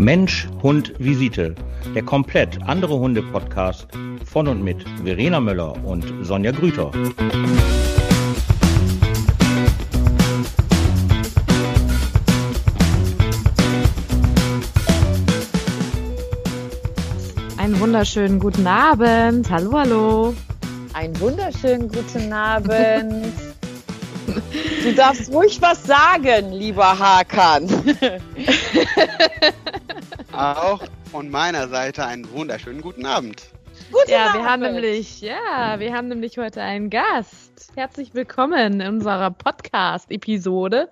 Mensch, Hund, Visite. Der komplett andere Hunde-Podcast von und mit Verena Möller und Sonja Grüter. Einen wunderschönen guten Abend. Hallo, hallo. Einen wunderschönen guten Abend. Du darfst ruhig was sagen, lieber Hakan. Auch von meiner Seite einen wunderschönen guten Abend. Guten ja, Abend. wir haben nämlich, ja, wir haben nämlich heute einen Gast. Herzlich willkommen in unserer Podcast-Episode.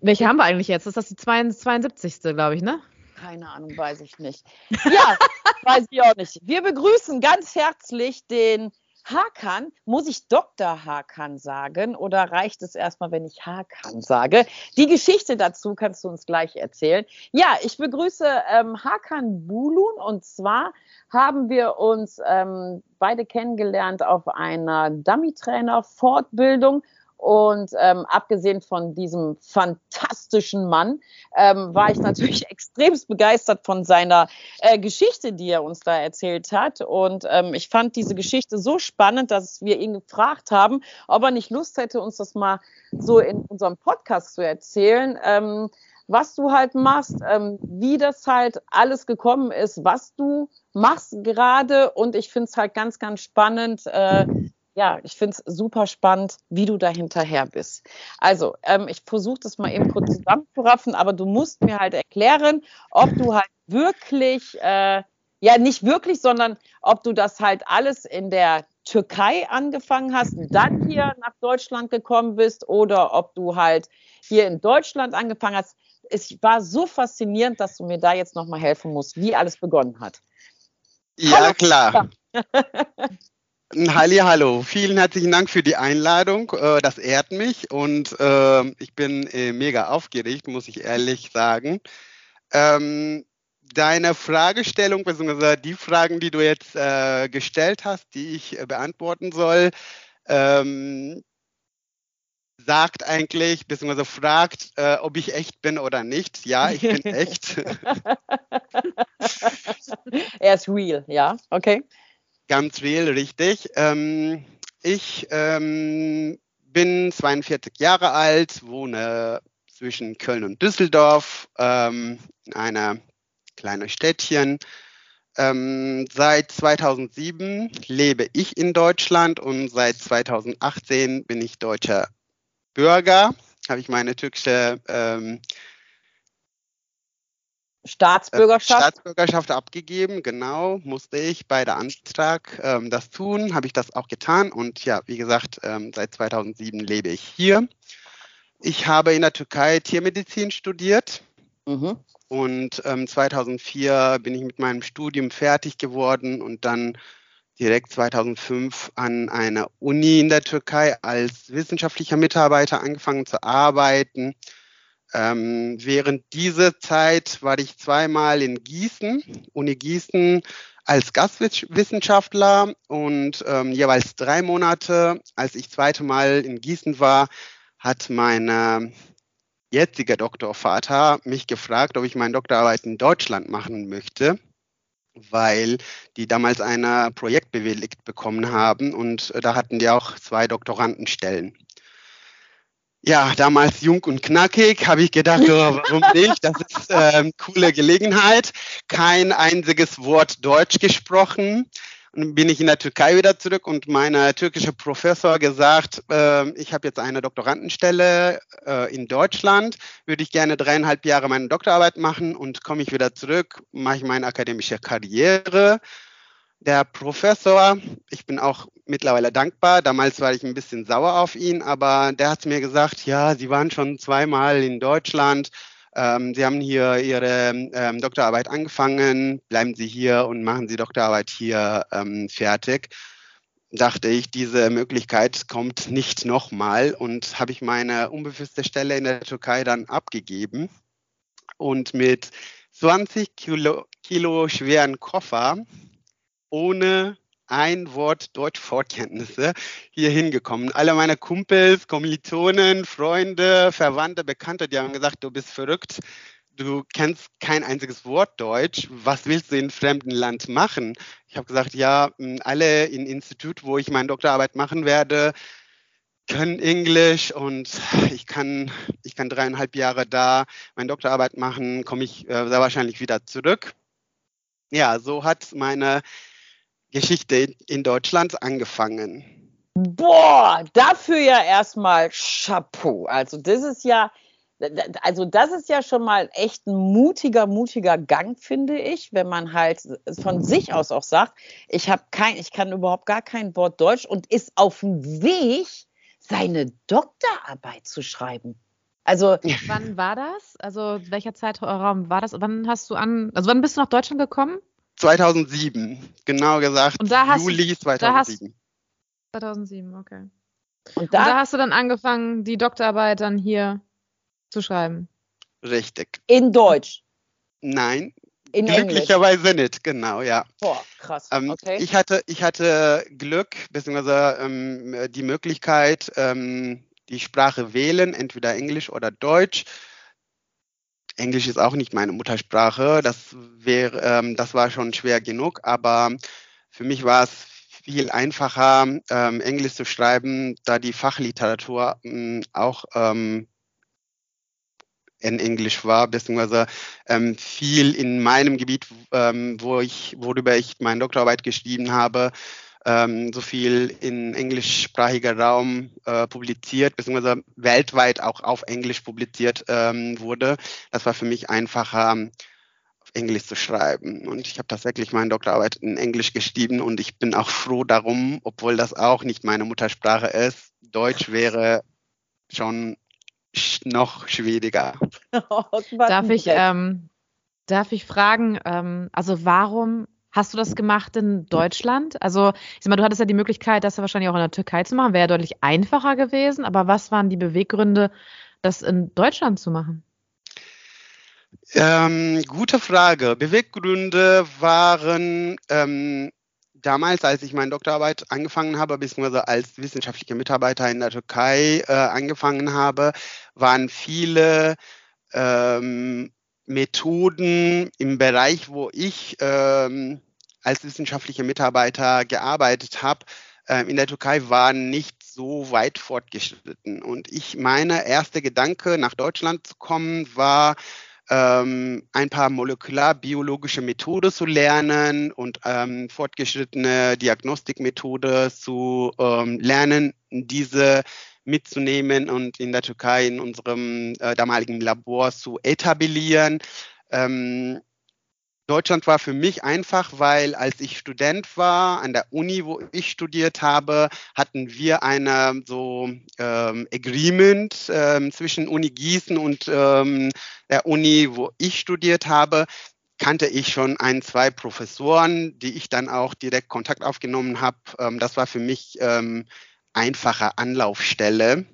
Welche haben wir eigentlich jetzt? Ist das die 72. glaube ich, ne? Keine Ahnung, weiß ich nicht. Ja, weiß ich auch nicht. Wir begrüßen ganz herzlich den Hakan, muss ich Dr. Hakan sagen oder reicht es erstmal, wenn ich Hakan sage? Die Geschichte dazu kannst du uns gleich erzählen. Ja, ich begrüße ähm, Hakan Bulun und zwar haben wir uns ähm, beide kennengelernt auf einer Dummy-Trainer-Fortbildung und ähm, abgesehen von diesem fantastischen Mann ähm, war ich natürlich extremst begeistert von seiner äh, Geschichte, die er uns da erzählt hat. Und ähm, ich fand diese Geschichte so spannend, dass wir ihn gefragt haben, ob er nicht Lust hätte, uns das mal so in unserem Podcast zu erzählen. Ähm, was du halt machst, ähm, wie das halt alles gekommen ist, was du machst gerade. Und ich finde es halt ganz, ganz spannend, äh, ja, ich finde es super spannend, wie du da hinterher bist. Also, ähm, ich versuche das mal eben kurz zusammenzuraffen, aber du musst mir halt erklären, ob du halt wirklich, äh, ja, nicht wirklich, sondern ob du das halt alles in der Türkei angefangen hast, dann hier nach Deutschland gekommen bist oder ob du halt hier in Deutschland angefangen hast. Es war so faszinierend, dass du mir da jetzt nochmal helfen musst, wie alles begonnen hat. Ja, Hallo. klar. Halli, hallo. Vielen herzlichen Dank für die Einladung. Äh, das ehrt mich und äh, ich bin äh, mega aufgeregt, muss ich ehrlich sagen. Ähm, deine Fragestellung, beziehungsweise die Fragen, die du jetzt gestellt hast, die ich beantworten soll, ähm, sagt eigentlich, beziehungsweise fragt, ob ich echt bin oder nicht. Ja, ich bin echt. er ist real, ja, okay. Ganz real, richtig. Ähm, ich ähm, bin 42 Jahre alt, wohne zwischen Köln und Düsseldorf, ähm, in einer kleinen Städtchen. Ähm, seit 2007 lebe ich in Deutschland und seit 2018 bin ich deutscher Bürger. Habe ich meine türkische ähm, Staatsbürgerschaft? Staatsbürgerschaft abgegeben, genau, musste ich bei der Antrag ähm, das tun, habe ich das auch getan und ja, wie gesagt, ähm, seit 2007 lebe ich hier. Ich habe in der Türkei Tiermedizin studiert mhm. und ähm, 2004 bin ich mit meinem Studium fertig geworden und dann direkt 2005 an einer Uni in der Türkei als wissenschaftlicher Mitarbeiter angefangen zu arbeiten ähm, während dieser Zeit war ich zweimal in Gießen, Uni Gießen, als Gastwissenschaftler und ähm, jeweils drei Monate, als ich zweite Mal in Gießen war, hat mein äh, jetziger Doktorvater mich gefragt, ob ich meine Doktorarbeit in Deutschland machen möchte, weil die damals ein Projekt bewilligt bekommen haben und äh, da hatten die auch zwei Doktorandenstellen ja, damals jung und knackig, habe ich gedacht, oh, warum nicht? Das ist ähm, coole Gelegenheit. Kein einziges Wort Deutsch gesprochen. Und bin ich in der Türkei wieder zurück und mein türkischer Professor gesagt, äh, ich habe jetzt eine Doktorandenstelle äh, in Deutschland, würde ich gerne dreieinhalb Jahre meine Doktorarbeit machen und komme ich wieder zurück, mache ich meine akademische Karriere der Professor, ich bin auch mittlerweile dankbar, damals war ich ein bisschen sauer auf ihn, aber der hat mir gesagt, ja, Sie waren schon zweimal in Deutschland, ähm, Sie haben hier Ihre ähm, Doktorarbeit angefangen, bleiben Sie hier und machen Sie Doktorarbeit hier ähm, fertig. Dachte ich, diese Möglichkeit kommt nicht nochmal und habe ich meine unbefristete Stelle in der Türkei dann abgegeben und mit 20 Kilo, Kilo schweren Koffer ohne ein Wort Deutsch-Vorkenntnisse hier hingekommen. Alle meine Kumpels, Kommilitonen, Freunde, Verwandte, Bekannte, die haben gesagt, du bist verrückt. du kennst kein einziges Wort Deutsch. Was willst du in fremden Land machen? Ich habe gesagt, ja, alle im Institut, wo ich meine Doktorarbeit machen werde, können Englisch und ich kann, ich kann dreieinhalb Jahre da meine Doktorarbeit machen, komme ich äh, sehr wahrscheinlich wieder zurück. Ja, so hat meine Geschichte in Deutschland angefangen. Boah, dafür ja erstmal Chapeau. Also das ist ja, also das ist ja schon mal echt ein mutiger, mutiger Gang, finde ich, wenn man halt von sich aus auch sagt, ich habe kein, ich kann überhaupt gar kein Wort Deutsch und ist auf dem Weg, seine Doktorarbeit zu schreiben. Also wann war das? Also welcher Zeitraum war das? Wann hast du an? Also wann bist du nach Deutschland gekommen? 2007, genau gesagt. Und da hast Juli 2007. Da hast, 2007, okay. Und da, Und da hast du dann angefangen, die Doktorarbeit dann hier zu schreiben. Richtig. In Deutsch. Nein, in Glücklicherweise Englisch. nicht, genau, ja. Boah, krass. Ähm, okay. ich, hatte, ich hatte Glück, beziehungsweise ähm, die Möglichkeit, ähm, die Sprache wählen, entweder Englisch oder Deutsch. Englisch ist auch nicht meine Muttersprache, das, wär, ähm, das war schon schwer genug, aber für mich war es viel einfacher, ähm, Englisch zu schreiben, da die Fachliteratur ähm, auch in Englisch war, beziehungsweise ähm, viel in meinem Gebiet, ähm, wo ich, worüber ich meine Doktorarbeit geschrieben habe, ähm, so viel in englischsprachiger Raum äh, publiziert, beziehungsweise weltweit auch auf Englisch publiziert ähm, wurde. Das war für mich einfacher, auf Englisch zu schreiben. Und ich habe tatsächlich meine Doktorarbeit in Englisch geschrieben und ich bin auch froh darum, obwohl das auch nicht meine Muttersprache ist. Deutsch wäre schon noch schwieriger. darf, ich, ähm, darf ich fragen, ähm, also warum hast du das gemacht in Deutschland? Also, ich sag mal, du hattest ja die Möglichkeit, das ja wahrscheinlich auch in der Türkei zu machen, wäre ja deutlich einfacher gewesen, aber was waren die Beweggründe, das in Deutschland zu machen? Ähm, gute Frage. Beweggründe waren ähm, damals, als ich meine Doktorarbeit angefangen habe, beziehungsweise als wissenschaftlicher Mitarbeiter in der Türkei äh, angefangen habe, waren viele ähm, Methoden im Bereich, wo ich ähm, als wissenschaftlicher Mitarbeiter gearbeitet habe, äh, in der Türkei waren nicht so weit fortgeschritten. Und ich meine erste Gedanke, nach Deutschland zu kommen, war, ähm, ein paar molekularbiologische Methoden zu lernen und ähm, fortgeschrittene Diagnostikmethode zu ähm, lernen, diese mitzunehmen und in der Türkei in unserem äh, damaligen Labor zu etablieren. Ähm, Deutschland war für mich einfach, weil als ich Student war an der Uni, wo ich studiert habe, hatten wir eine so ähm, Agreement ähm, zwischen Uni Gießen und ähm, der Uni, wo ich studiert habe. Kannte ich schon ein, zwei Professoren, die ich dann auch direkt Kontakt aufgenommen habe. Ähm, das war für mich ähm, einfache Anlaufstelle,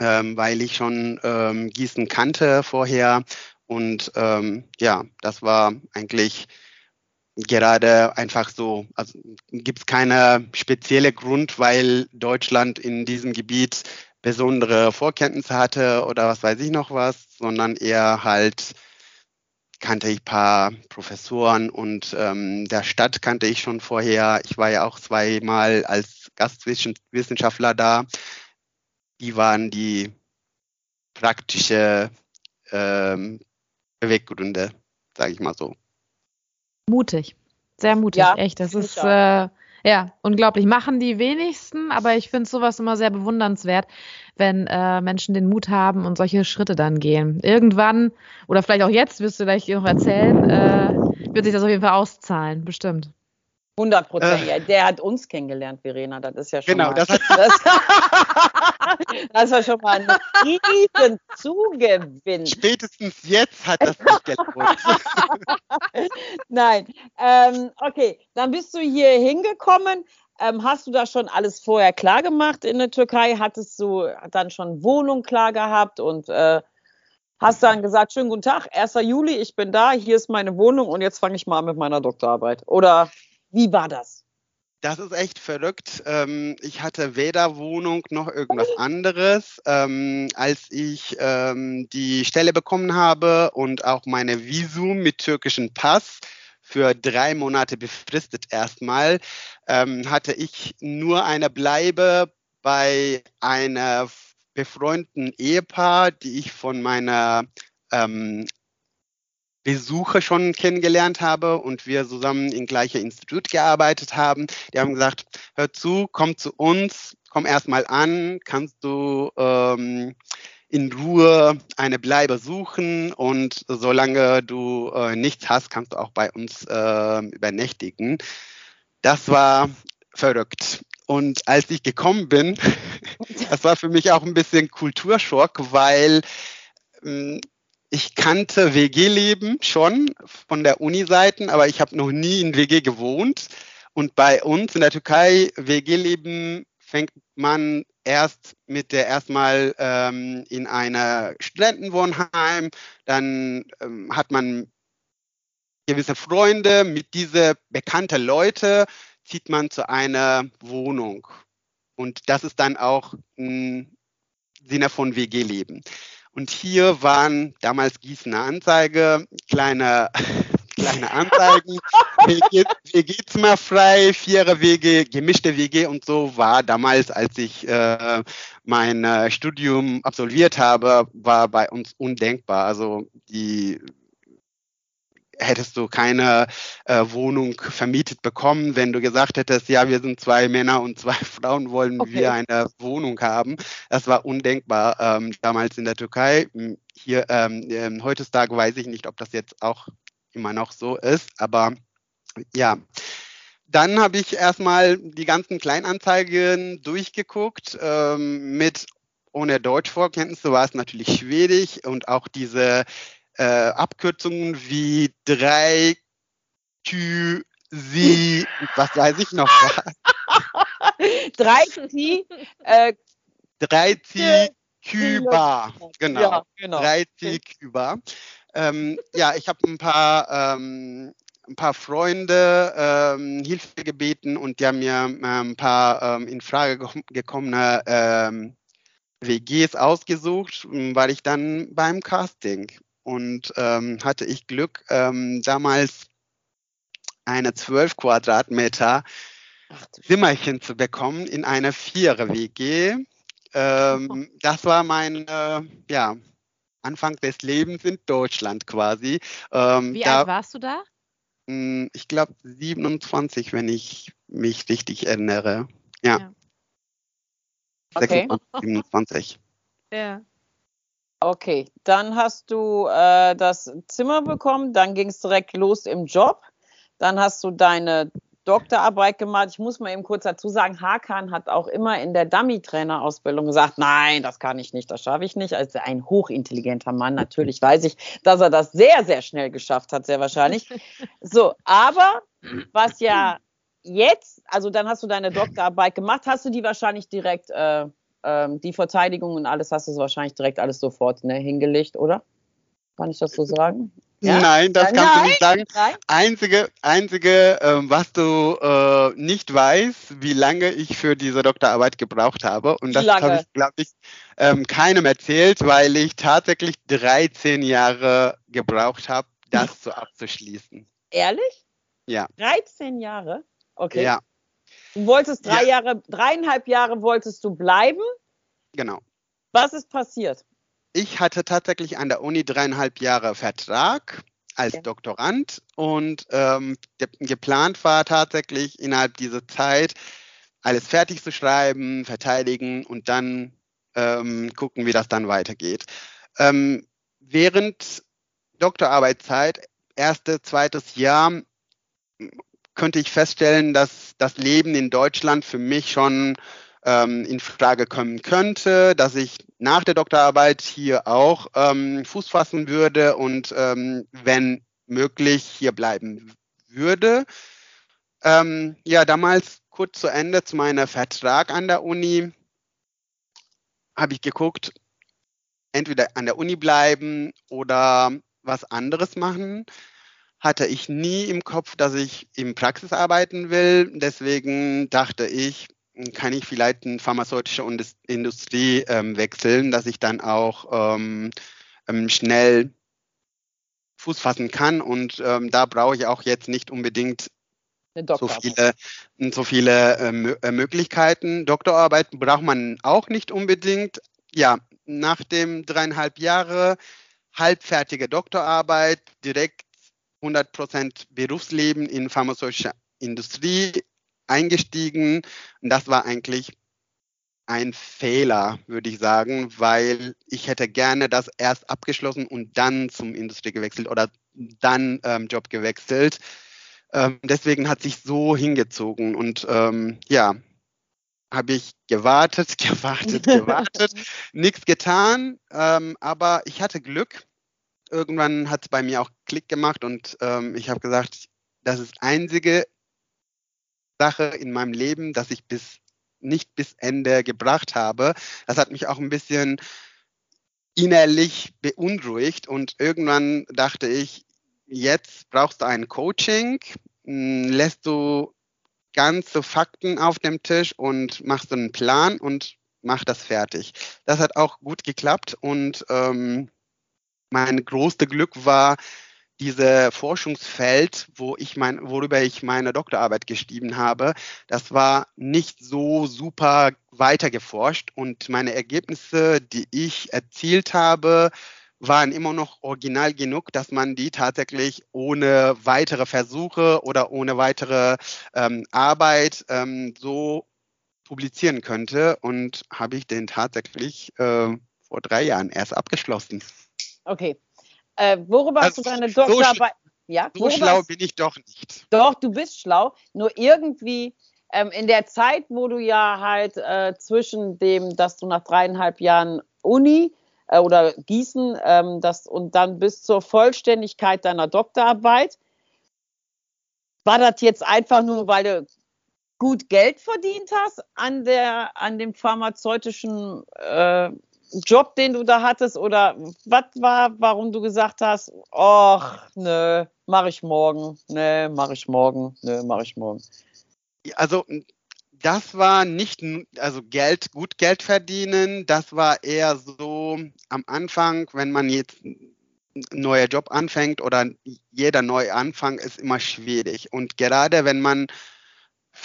ähm, weil ich schon Gießen kannte vorher und ähm, ja, das war eigentlich gerade einfach so, also gibt es keine spezielle Grund, weil Deutschland in diesem Gebiet besondere Vorkenntnisse hatte oder was weiß ich noch was, sondern eher halt kannte ich ein paar Professoren und ähm, der Stadt kannte ich schon vorher. Ich war ja auch zweimal als Gastwissenschaftler da. Die waren die praktische ähm, Beweggründe, sage ich mal so. Mutig, sehr mutig, ja, echt. Das ist äh, ja unglaublich. Machen die wenigsten, aber ich finde sowas immer sehr bewundernswert, wenn äh, Menschen den Mut haben und solche Schritte dann gehen. Irgendwann oder vielleicht auch jetzt, wirst du gleich noch erzählen, äh, wird sich das auf jeden Fall auszahlen, bestimmt. 100 Prozent. Äh. Ja, der hat uns kennengelernt, Verena. Das ist ja schon genau, mal. Das, das, das war schon mal ein riesen Zugewinn. Spätestens jetzt hat das nicht gelohnt. Nein. Ähm, okay, dann bist du hier hingekommen. Ähm, hast du da schon alles vorher klar gemacht in der Türkei? Hattest du dann schon Wohnung klar gehabt und äh, hast dann gesagt, schönen guten Tag, 1. Juli, ich bin da, hier ist meine Wohnung und jetzt fange ich mal an mit meiner Doktorarbeit? Oder wie war das? das ist echt verrückt. Ähm, ich hatte weder Wohnung noch irgendwas anderes. Ähm, als ich ähm, die Stelle bekommen habe und auch meine Visum mit türkischen Pass für drei Monate befristet erstmal, hatte ich nur eine Bleibe bei einer befreundeten Ehepaar, die ich von meiner Besucher schon kennengelernt habe und wir zusammen im gleichen Institut gearbeitet haben. Die haben gesagt, hör zu, komm zu uns, komm erstmal an, kannst du ähm, in Ruhe eine Bleibe suchen und solange du äh, nichts hast, kannst du auch bei uns äh, übernächtigen. Das war verrückt. Und als ich gekommen bin, das war für mich auch ein bisschen Kulturschock, weil ähm, ich kannte WG-Leben schon von der Uni-Seiten, aber ich habe noch nie in WG gewohnt. Und bei uns in der Türkei, WG-Leben fängt man erst mit der erstmal ähm, in einer Studentenwohnheim, dann ähm, hat man gewisse Freunde, mit diese bekannte Leute zieht man zu einer Wohnung. Und das ist dann auch im Sinne von WG-Leben. Und hier waren damals Gießener Anzeige, kleine, kleine Anzeigen, WG, WG-Zimmer frei, vierer WG, gemischte WG und so war damals, als ich äh, mein äh, Studium absolviert habe, war bei uns undenkbar. Also die hättest du keine äh, Wohnung vermietet bekommen, wenn du gesagt hättest, ja, wir sind zwei Männer und zwei Frauen, wollen okay. wir eine Wohnung haben. Das war undenkbar ähm, damals in der Türkei. Hier ähm, ähm, heutzutage weiß ich nicht, ob das jetzt auch immer noch so ist, aber ja. Dann habe ich erstmal die ganzen Kleinanzeigen durchgeguckt ähm, mit ohne Deutschvorkenntnisse war es natürlich schwierig und auch diese äh, Abkürzungen wie drei Q, sie, was weiß ich noch. drei T, äh, drei T, Cuba, genau. Ja, genau. Drei T, Cuba. Ähm, ja, ich habe ein paar ähm, ein paar Freunde ähm, Hilfe gebeten und die haben mir ähm, ein paar ähm, in Frage gekommene ähm, WGs ausgesucht, weil ich dann beim Casting und ähm, hatte ich Glück, ähm, damals eine 12 Quadratmeter Zimmerchen zu bekommen in einer Vierer-WG. Ähm, das war mein äh, ja, Anfang des Lebens in Deutschland quasi. Ähm, Wie da, alt warst du da? Mh, hm, ich glaube 27, wenn ich mich richtig erinnere. Ja. ja. Okay. 27. Ja. Okay, dann hast du äh, das Zimmer bekommen, dann ging es direkt los im Job. Dann hast du deine Doktorarbeit gemacht. Ich muss mal eben kurz dazu sagen, Hakan hat auch immer in der Dummy-Trainer-Ausbildung gesagt, nein, das kann ich nicht, das schaffe ich nicht. Also ein hochintelligenter Mann, natürlich weiß ich, dass er das sehr, sehr schnell geschafft hat, sehr wahrscheinlich. So, aber was ja jetzt, also dann hast du deine Doktorarbeit gemacht, hast du die wahrscheinlich direkt äh, ähm, die Verteidigung und alles hast du so wahrscheinlich direkt alles sofort ne, hingelegt, oder? Kann ich das so sagen? Ja? Nein, das kannst Nein. du nicht sagen. Nein. Einzige, einzige ähm, was du äh, nicht weißt, wie lange ich für diese Doktorarbeit gebraucht habe. Und das habe ich, glaube ich, ähm, keinem erzählt, weil ich tatsächlich 13 Jahre gebraucht habe, das so abzuschließen. Ehrlich? Ja. 13 Jahre? Okay. Ja. Du wolltest drei ja. Jahre, dreieinhalb Jahre wolltest du bleiben. Genau. Was ist passiert? Ich hatte tatsächlich an der Uni dreieinhalb Jahre Vertrag als ja. Doktorand und ähm, geplant war tatsächlich innerhalb dieser Zeit alles fertig zu schreiben, verteidigen und dann ähm, gucken, wie das dann weitergeht. Ähm, während Doktorarbeitszeit, erste, zweites Jahr, könnte ich feststellen, dass das Leben in Deutschland für mich schon ähm, in Frage kommen könnte, dass ich nach der Doktorarbeit hier auch ähm, Fuß fassen würde und ähm, wenn möglich hier bleiben würde. Ähm, ja, damals kurz zu Ende zu meinem Vertrag an der Uni habe ich geguckt, entweder an der Uni bleiben oder was anderes machen. Hatte ich nie im Kopf, dass ich im Praxis arbeiten will. Deswegen dachte ich, kann ich vielleicht in pharmazeutische Industrie ähm, wechseln, dass ich dann auch ähm, ähm, schnell Fuß fassen kann. Und ähm, da brauche ich auch jetzt nicht unbedingt so viele, so viele ähm, äh, Möglichkeiten. Doktorarbeit braucht man auch nicht unbedingt. Ja, nach dem dreieinhalb Jahre halbfertige Doktorarbeit, direkt 100% Berufsleben in pharmazeutischer Industrie eingestiegen. Und das war eigentlich ein Fehler, würde ich sagen, weil ich hätte gerne das erst abgeschlossen und dann zum Industrie gewechselt oder dann ähm, Job gewechselt. Ähm, deswegen hat sich so hingezogen und ähm, ja, habe ich gewartet, gewartet, gewartet, nichts getan, ähm, aber ich hatte Glück. Irgendwann hat es bei mir auch Klick gemacht und ähm, ich habe gesagt, das ist einzige Sache in meinem Leben, dass ich bis nicht bis Ende gebracht habe. Das hat mich auch ein bisschen innerlich beunruhigt und irgendwann dachte ich, jetzt brauchst du ein Coaching, hm, lässt du ganze Fakten auf dem Tisch und machst einen Plan und mach das fertig. Das hat auch gut geklappt und ähm, mein größtes Glück war, diese Forschungsfeld, wo ich mein, worüber ich meine Doktorarbeit geschrieben habe, das war nicht so super weiter geforscht und meine Ergebnisse, die ich erzielt habe, waren immer noch original genug, dass man die tatsächlich ohne weitere Versuche oder ohne weitere ähm, Arbeit ähm, so publizieren könnte und habe ich den tatsächlich äh, vor drei Jahren erst abgeschlossen. Okay, äh, worüber also, hast du deine Doktorarbeit? So, ja, so schlau bin ich doch nicht. Doch, du bist schlau. Nur irgendwie ähm, in der Zeit, wo du ja halt äh, zwischen dem, dass du nach dreieinhalb Jahren Uni äh, oder Gießen ähm, das, und dann bis zur Vollständigkeit deiner Doktorarbeit, war das jetzt einfach nur, weil du gut Geld verdient hast an der an dem pharmazeutischen äh, Job, den du da hattest oder was war, warum du gesagt hast, ach, nö, mache ich morgen, nö, mache ich morgen, nö, mache ich morgen. Also das war nicht, also Geld, gut Geld verdienen, das war eher so am Anfang, wenn man jetzt ein neuer Job anfängt oder jeder neue Anfang ist immer schwierig. Und gerade wenn man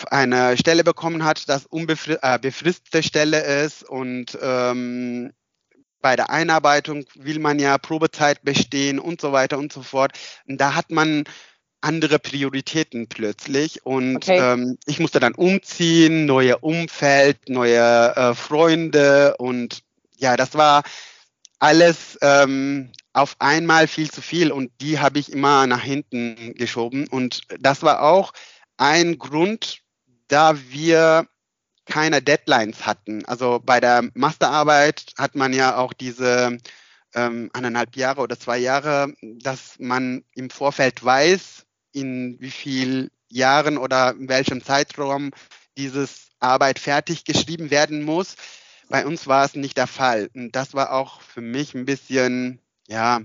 eine Stelle bekommen hat, das unbefristete äh, Stelle ist und ähm, bei der Einarbeitung will man ja Probezeit bestehen und so weiter und so fort. Und da hat man andere Prioritäten plötzlich und okay. ähm, ich musste dann umziehen, neue Umfeld, neue äh, Freunde und ja, das war alles ähm, auf einmal viel zu viel und die habe ich immer nach hinten geschoben und das war auch ein Grund, da wir keine Deadlines hatten. Also bei der Masterarbeit hat man ja auch diese ähm, eineinhalb Jahre oder zwei Jahre, dass man im Vorfeld weiß, in wie viel Jahren oder in welchem Zeitraum dieses Arbeit fertig geschrieben werden muss. Bei uns war es nicht der Fall. Und das war auch für mich ein bisschen, ja.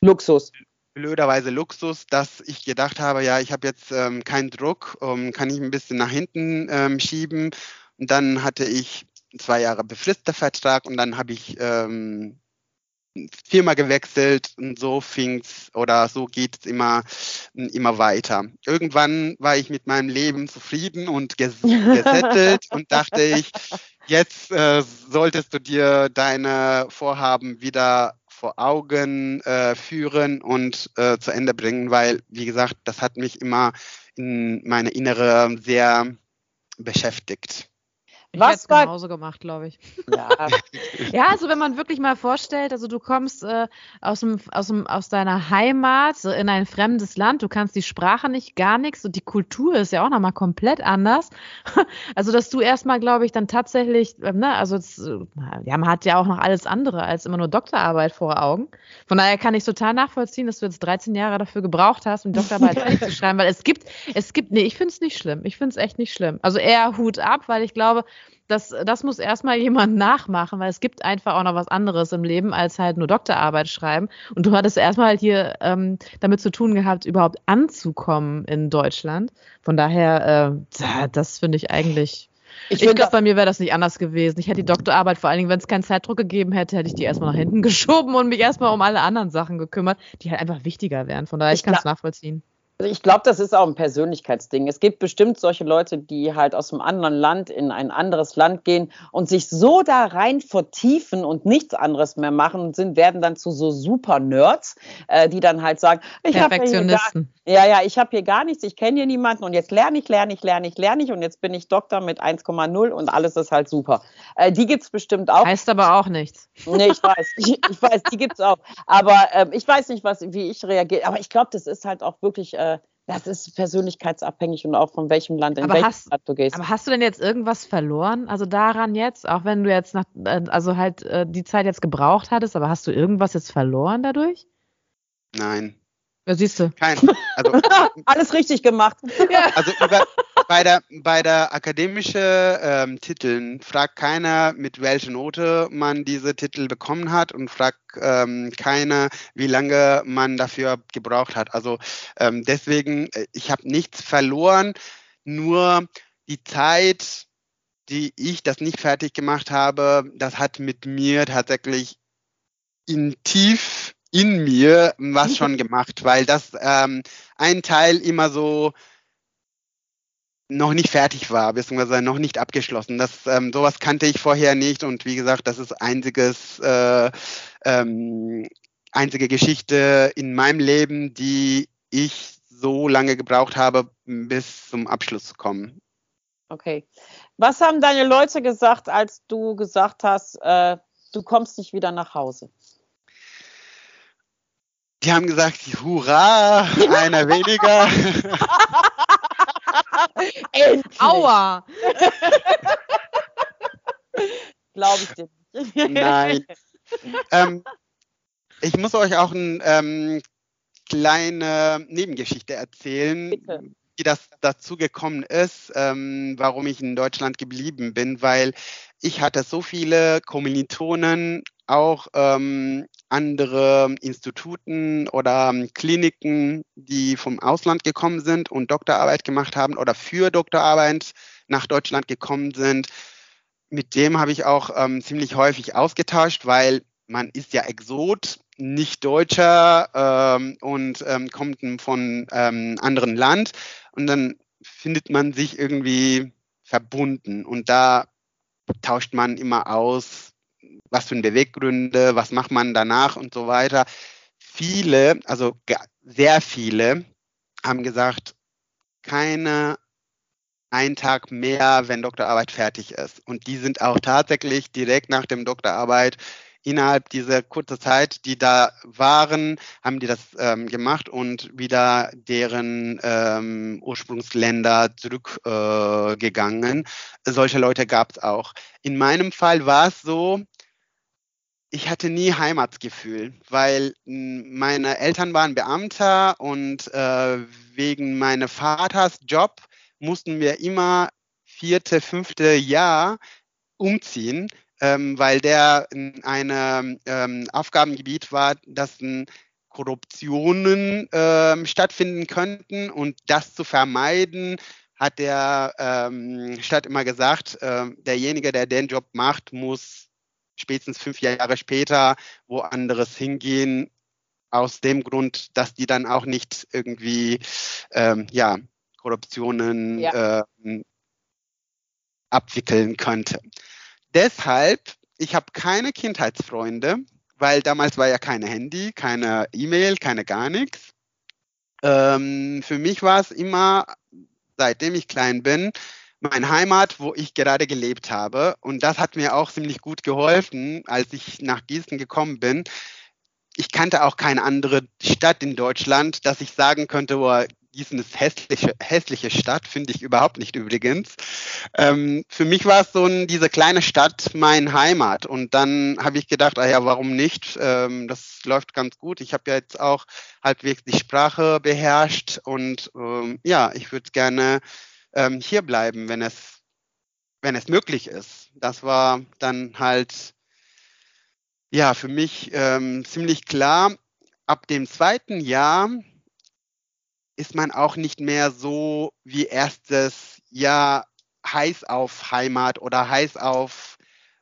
Luxus. Blöderweise Luxus, dass ich gedacht habe, ja, ich habe jetzt ähm, keinen Druck, ähm, kann ich ein bisschen nach hinten ähm, schieben. Und dann hatte ich zwei Jahre befristeter Vertrag und dann habe ich ähm, Firma gewechselt und so fing's oder so geht es immer, immer weiter. Irgendwann war ich mit meinem Leben zufrieden und ges gesettelt und dachte ich, jetzt äh, solltest du dir deine Vorhaben wieder vor Augen äh, führen und äh, zu Ende bringen, weil, wie gesagt, das hat mich immer in meine Innere sehr beschäftigt. Ich Was war genauso gemacht, glaube ich. Ja. ja, also wenn man wirklich mal vorstellt, also du kommst äh, aus, dem, aus, dem, aus deiner Heimat in ein fremdes Land, du kannst die Sprache nicht, gar nichts und die Kultur ist ja auch nochmal komplett anders. also dass du erstmal, glaube ich, dann tatsächlich, äh, ne, also das, ja, man hat ja auch noch alles andere als immer nur Doktorarbeit vor Augen. Von daher kann ich total nachvollziehen, dass du jetzt 13 Jahre dafür gebraucht hast, um Doktorarbeit zu schreiben, weil es gibt, es gibt, nee, ich finde es nicht schlimm. Ich finde es echt nicht schlimm. Also eher Hut ab, weil ich glaube, das, das muss erstmal jemand nachmachen, weil es gibt einfach auch noch was anderes im Leben, als halt nur Doktorarbeit schreiben. Und du hattest erstmal halt hier ähm, damit zu tun gehabt, überhaupt anzukommen in Deutschland. Von daher, äh, das finde ich eigentlich ich, ich glaube, bei mir wäre das nicht anders gewesen. Ich hätte die Doktorarbeit, vor allen Dingen, wenn es keinen Zeitdruck gegeben hätte, hätte ich die erstmal nach hinten geschoben und mich erstmal um alle anderen Sachen gekümmert, die halt einfach wichtiger wären. Von daher, ich, ich kann es nachvollziehen. Also ich glaube, das ist auch ein Persönlichkeitsding. Es gibt bestimmt solche Leute, die halt aus einem anderen Land in ein anderes Land gehen und sich so da rein vertiefen und nichts anderes mehr machen und sind, werden dann zu so super Nerds, äh, die dann halt sagen, ich habe ja, ja, ich habe hier gar nichts, ich kenne hier niemanden und jetzt lerne ich, lerne ich, lerne ich, lerne ich und jetzt bin ich Doktor mit 1,0 und alles ist halt super. Äh, die gibt's bestimmt auch. Heißt aber auch nichts. Nee, ich weiß, ich, ich weiß, die gibt's auch. Aber äh, ich weiß nicht, was, wie ich reagiere. Aber ich glaube, das ist halt auch wirklich äh, das ist persönlichkeitsabhängig und auch von welchem Land in aber welches hast, Land du gehst. Aber hast du denn jetzt irgendwas verloren? Also daran jetzt, auch wenn du jetzt nach, äh, also halt äh, die Zeit jetzt gebraucht hattest, aber hast du irgendwas jetzt verloren dadurch? Nein. Ja, siehst du. Kein. Also, Alles richtig gemacht. Ja. Also über, bei der, bei der akademischen ähm, Titeln fragt keiner, mit welcher Note man diese Titel bekommen hat und fragt ähm, keiner, wie lange man dafür gebraucht hat. Also ähm, deswegen, äh, ich habe nichts verloren, nur die Zeit, die ich das nicht fertig gemacht habe, das hat mit mir tatsächlich in tief in mir was schon gemacht, weil das ähm, ein Teil immer so noch nicht fertig war, beziehungsweise noch nicht abgeschlossen. Das, ähm, sowas kannte ich vorher nicht und wie gesagt, das ist einziges, äh, ähm, einzige Geschichte in meinem Leben, die ich so lange gebraucht habe, bis zum Abschluss zu kommen. Okay. Was haben deine Leute gesagt, als du gesagt hast, äh, du kommst nicht wieder nach Hause? Die haben gesagt, hurra, einer weniger. Aua! Glaube ich dir nicht. Nein. Ähm, ich muss euch auch eine ähm, kleine Nebengeschichte erzählen. Bitte wie das dazu gekommen ist, ähm, warum ich in Deutschland geblieben bin, weil ich hatte so viele Kommilitonen, auch ähm, andere Instituten oder ähm, Kliniken, die vom Ausland gekommen sind und Doktorarbeit gemacht haben oder für Doktorarbeit nach Deutschland gekommen sind. Mit dem habe ich auch ähm, ziemlich häufig ausgetauscht, weil man ist ja Exot, nicht Deutscher ähm, und ähm, kommt von ähm, anderen Land und dann findet man sich irgendwie verbunden und da tauscht man immer aus, was für Beweggründe, was macht man danach und so weiter. Viele, also sehr viele, haben gesagt, keine ein Tag mehr, wenn Doktorarbeit fertig ist. Und die sind auch tatsächlich direkt nach dem Doktorarbeit innerhalb dieser kurzen Zeit, die da waren, haben die das ähm, gemacht und wieder deren ähm, Ursprungsländer zurückgegangen. Äh, Solche Leute gab es auch. In meinem Fall war es so, ich hatte nie Heimatsgefühl, weil hm, meine Eltern waren Beamter und äh, wegen meines Vaters Job mussten wir immer vierte, fünfte Jahr umziehen, ähm, weil der in einem ähm, Aufgabengebiet war, das Korruptionen ähm, stattfinden könnten und das zu vermeiden, hat der ähm, Stadt immer gesagt, äh, derjenige, der den Job macht, muss spätestens fünf Jahre später woanders hingehen, aus dem Grund, dass die dann auch nicht irgendwie ähm, ja, Korruptionen ja. Äh, abwickeln könnte deshalb, ich habe keine Kindheitsfreunde, weil damals war ja kein Handy, keine E-Mail, keine gar nichts. Ähm, für mich war es immer, seitdem ich klein bin, meine Heimat, wo ich gerade gelebt habe. Und das hat mir auch ziemlich gut geholfen, als ich nach Gießen gekommen bin. Ich kannte auch keine andere Stadt in Deutschland, dass ich sagen könnte, oh, Gießen ist hässliche, hässliche Stadt, finde ich überhaupt nicht übrigens. Ähm, für mich war es so ein, diese kleine Stadt mein Heimat. Und dann habe ich gedacht, ah ja, warum nicht? Ähm, das läuft ganz gut. Ich habe ja jetzt auch halbwegs die Sprache beherrscht und ähm, ja, ich würde gerne ähm, hier bleiben, wenn es wenn es möglich ist. Das war dann halt ja für mich ähm, ziemlich klar. Ab dem zweiten Jahr ist man auch nicht mehr so wie erstes Jahr heiß auf Heimat oder heiß auf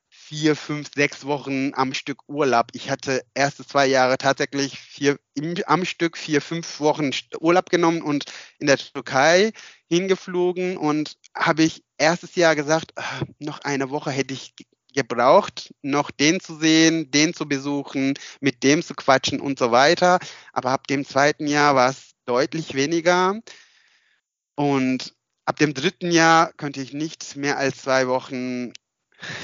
vier, fünf, sechs Wochen am Stück Urlaub. Ich hatte erste zwei Jahre tatsächlich vier, im, am Stück vier, fünf Wochen Urlaub genommen und in der Türkei hingeflogen und habe ich erstes Jahr gesagt, ach, noch eine Woche hätte ich gebraucht, noch den zu sehen, den zu besuchen, mit dem zu quatschen und so weiter. Aber ab dem zweiten Jahr war es deutlich weniger. Und ab dem dritten Jahr könnte ich nicht mehr als zwei Wochen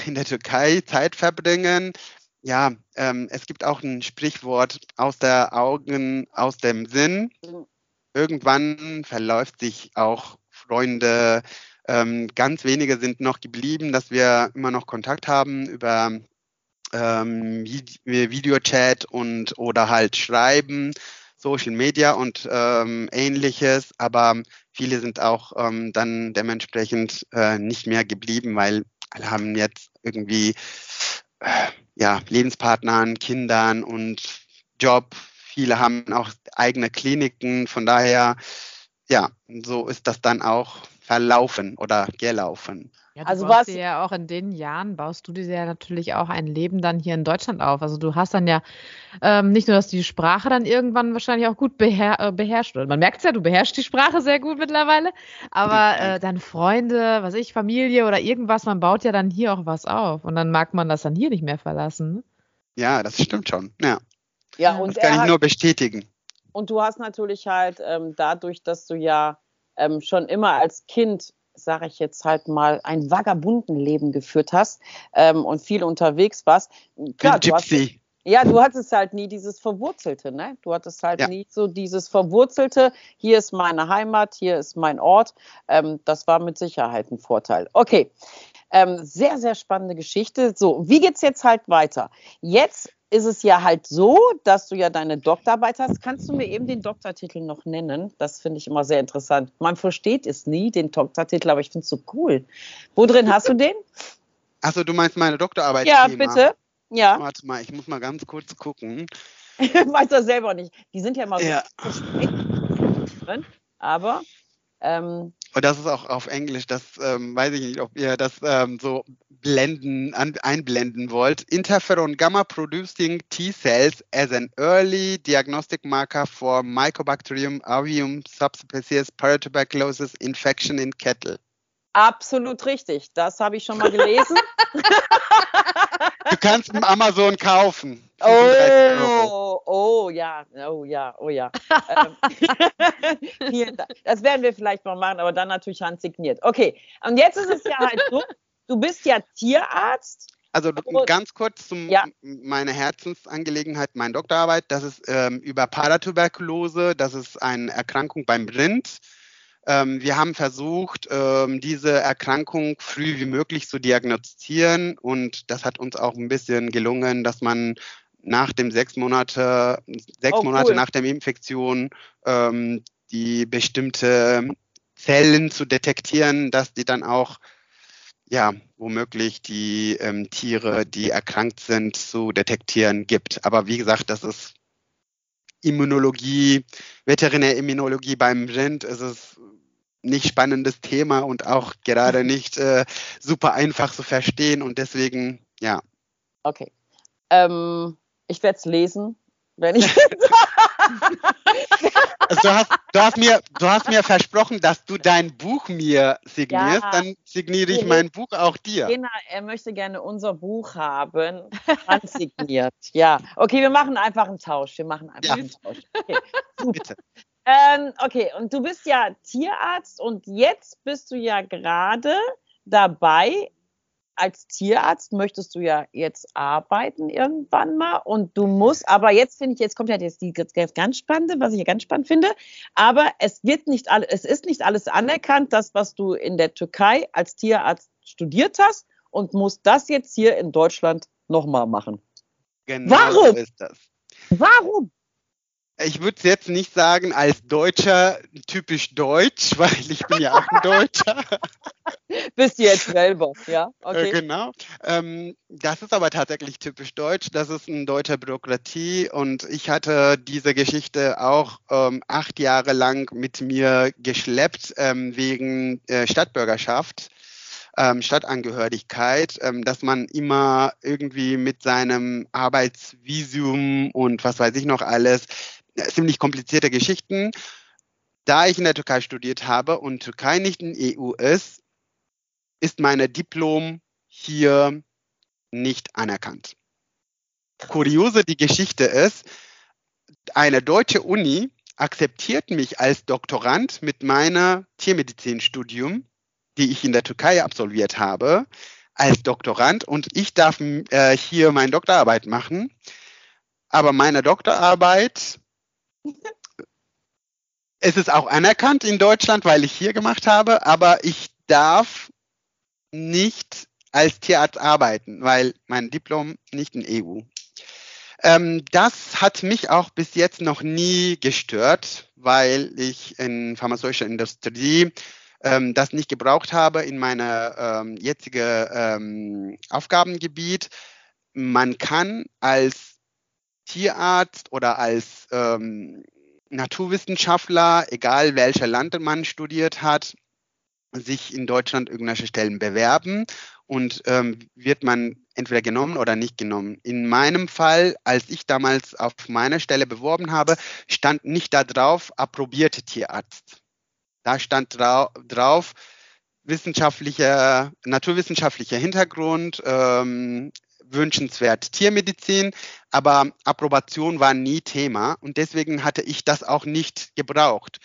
in der Türkei Zeit verbringen. Ja, ähm, es gibt auch ein Sprichwort aus der Augen, aus dem Sinn. Irgendwann verläuft sich auch Freunde. Ähm, ganz wenige sind noch geblieben, dass wir immer noch Kontakt haben über ähm, Videochat und oder halt Schreiben, Social Media und ähm, ähnliches. Aber viele sind auch ähm, dann dementsprechend äh, nicht mehr geblieben, weil alle haben jetzt irgendwie äh, ja, Lebenspartnern, Kindern und Job. Viele haben auch eigene Kliniken. Von daher, ja, so ist das dann auch verlaufen oder gelaufen. Ja, du also was ja auch in den Jahren baust du dir ja natürlich auch ein Leben dann hier in Deutschland auf. Also du hast dann ja ähm, nicht nur, dass du die Sprache dann irgendwann wahrscheinlich auch gut beher äh, beherrscht. Man merkt es ja, du beherrschst die Sprache sehr gut mittlerweile. Aber äh, dann Freunde, was ich, Familie oder irgendwas, man baut ja dann hier auch was auf. Und dann mag man das dann hier nicht mehr verlassen. Ne? Ja, das stimmt schon. Ja. Ja, und das kann ich hat, nur bestätigen. Und du hast natürlich halt ähm, dadurch, dass du ja ähm, schon immer als Kind sage ich jetzt halt mal, ein vagabunden Leben geführt hast ähm, und viel unterwegs warst. Klar, du hast, ja, du hattest halt nie dieses Verwurzelte, ne? Du hattest halt ja. nie so dieses Verwurzelte, hier ist meine Heimat, hier ist mein Ort. Ähm, das war mit Sicherheit ein Vorteil. Okay. Ähm, sehr, sehr spannende Geschichte. So, wie geht's jetzt halt weiter? Jetzt ist es ja halt so, dass du ja deine Doktorarbeit hast. Kannst du mir eben den Doktortitel noch nennen? Das finde ich immer sehr interessant. Man versteht es nie, den Doktortitel, aber ich finde es so cool. Wo drin hast du den? Achso, du meinst meine Doktorarbeit? Ja, Thema. bitte. Ja. Warte mal, ich muss mal ganz kurz gucken. weiß das selber nicht. Die sind ja immer so ja. drin, aber ähm, und das ist auch auf Englisch, das ähm, weiß ich nicht, ob ihr das ähm, so blenden, an, einblenden wollt. Interferon gamma producing T cells as an early diagnostic marker for Mycobacterium avium subspecies Paratuberculosis infection in cattle. Absolut richtig. Das habe ich schon mal gelesen. du kannst im Amazon kaufen. Oh, oh ja, oh ja, oh ja. Ähm, das werden wir vielleicht mal machen, aber dann natürlich handsigniert. Okay, und jetzt ist es ja halt so, du bist ja Tierarzt. Also ganz kurz zu ja. meiner Herzensangelegenheit, meine Doktorarbeit. Das ist ähm, über Paratuberkulose. Das ist eine Erkrankung beim Rind. Ähm, wir haben versucht, ähm, diese Erkrankung früh wie möglich zu diagnostizieren und das hat uns auch ein bisschen gelungen, dass man nach dem sechs Monate, sechs oh, Monate cool. nach der Infektion ähm, die bestimmte Zellen zu detektieren, dass die dann auch ja, womöglich die ähm, Tiere, die erkrankt sind, zu detektieren gibt. Aber wie gesagt, das ist Immunologie, Veterinärimmunologie beim Rind ist es nicht spannendes Thema und auch gerade nicht äh, super einfach zu verstehen und deswegen, ja. Okay. Ähm, ich werde es lesen, wenn ich. also du, hast, du, hast mir, du hast mir versprochen, dass du dein Buch mir signierst, ja. dann signiere ich mein Buch auch dir. Genau, er möchte gerne unser Buch haben, signiert. ja, okay, wir machen einfach einen Tausch. Wir machen einfach ja. einen Tausch. Okay, Bitte. Ähm, okay, und du bist ja Tierarzt und jetzt bist du ja gerade dabei, als Tierarzt möchtest du ja jetzt arbeiten irgendwann mal und du musst, aber jetzt finde ich, jetzt kommt ja jetzt die ganz spannende, was ich ja ganz spannend finde, aber es wird nicht alles, es ist nicht alles anerkannt, das, was du in der Türkei als Tierarzt studiert hast und musst das jetzt hier in Deutschland nochmal machen. Genau Warum? So ist das. Warum? Ich würde es jetzt nicht sagen als Deutscher typisch deutsch, weil ich bin ja auch ein Deutscher. bist jetzt selber, ja? Äh, okay. Äh, genau. Ähm, das ist aber tatsächlich typisch deutsch. Das ist eine deutsche Bürokratie und ich hatte diese Geschichte auch ähm, acht Jahre lang mit mir geschleppt ähm, wegen äh, Stadtbürgerschaft. Ähm, Stadtangehörigkeit, ähm, dass man immer irgendwie mit seinem Arbeitsvisum und was weiß ich noch alles, ziemlich komplizierte Geschichten. Da ich in der Türkei studiert habe und Türkei nicht in EU ist, ist meine Diplom hier nicht anerkannt. Kuriose die Geschichte ist, eine deutsche Uni akzeptiert mich als Doktorand mit meiner Tiermedizinstudium, die ich in der Türkei absolviert habe, als Doktorand und ich darf äh, hier meine Doktorarbeit machen. Aber meine Doktorarbeit, es ist auch anerkannt in Deutschland, weil ich hier gemacht habe, aber ich darf nicht als Tierarzt arbeiten, weil mein Diplom nicht in EU. Ähm, das hat mich auch bis jetzt noch nie gestört, weil ich in pharmazeutischer Industrie ähm, das nicht gebraucht habe in meiner ähm, jetzigen ähm, Aufgabengebiet. Man kann als Tierarzt oder als ähm, Naturwissenschaftler, egal welcher Land man studiert hat, sich in Deutschland irgendwelche Stellen bewerben und ähm, wird man entweder genommen oder nicht genommen. In meinem Fall, als ich damals auf meine Stelle beworben habe, stand nicht da drauf approbierte Tierarzt. Da stand drau drauf wissenschaftlicher, naturwissenschaftlicher Hintergrund, ähm, wünschenswert Tiermedizin, aber Approbation war nie Thema und deswegen hatte ich das auch nicht gebraucht.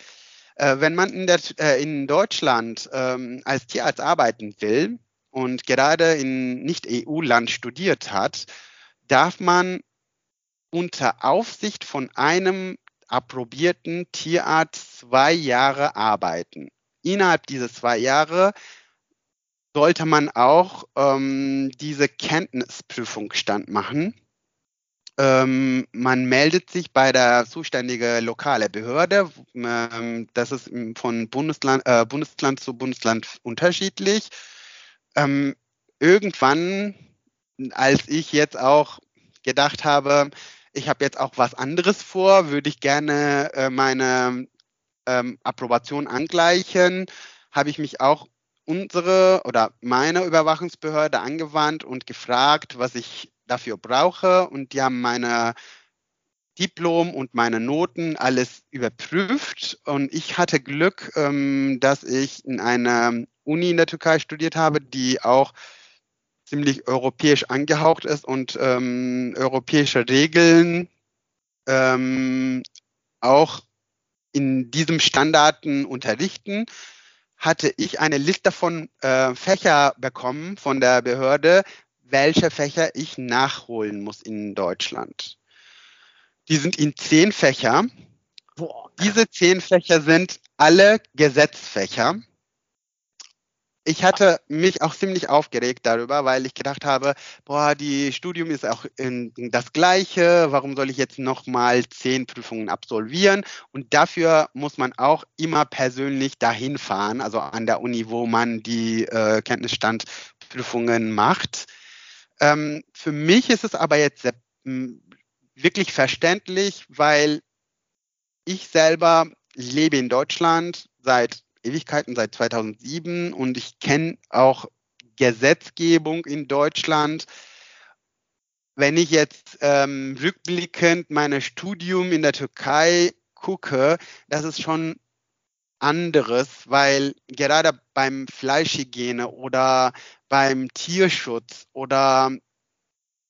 Äh, wenn man in, der, äh, in Deutschland ähm, als Tierarzt arbeiten will und gerade in Nicht-EU-Land studiert hat, darf man unter Aufsicht von einem approbierten Tierarzt zwei Jahre arbeiten. Innerhalb dieser zwei Jahre sollte man auch ähm, diese Kenntnisprüfung standmachen. Ähm, man meldet sich bei der zuständigen lokale Behörde. Ähm, das ist von Bundesland, äh, Bundesland zu Bundesland unterschiedlich. Ähm, irgendwann, als ich jetzt auch gedacht habe, ich habe jetzt auch was anderes vor, würde ich gerne äh, meine ähm, Approbation angleichen, habe ich mich auch unsere oder meine Überwachungsbehörde angewandt und gefragt, was ich dafür brauche. Und die haben meine Diplom und meine Noten alles überprüft. Und ich hatte Glück, ähm, dass ich in einer Uni in der Türkei studiert habe, die auch ziemlich europäisch angehaucht ist und ähm, europäische Regeln ähm, auch in diesem Standarden unterrichten, hatte ich eine Liste von äh, Fächer bekommen von der Behörde, welche Fächer ich nachholen muss in Deutschland. Die sind in zehn Fächer. Boah. Diese zehn Fächer sind alle Gesetzfächer. Ich hatte mich auch ziemlich aufgeregt darüber, weil ich gedacht habe, boah, die Studium ist auch in, das Gleiche. Warum soll ich jetzt nochmal zehn Prüfungen absolvieren? Und dafür muss man auch immer persönlich dahin fahren, also an der Uni, wo man die äh, Kenntnisstandprüfungen macht. Ähm, für mich ist es aber jetzt wirklich verständlich, weil ich selber lebe in Deutschland seit Ewigkeiten, seit 2007 und ich kenne auch Gesetzgebung in Deutschland. Wenn ich jetzt ähm, rückblickend mein Studium in der Türkei gucke, das ist schon anderes, weil gerade beim Fleischhygiene oder beim Tierschutz oder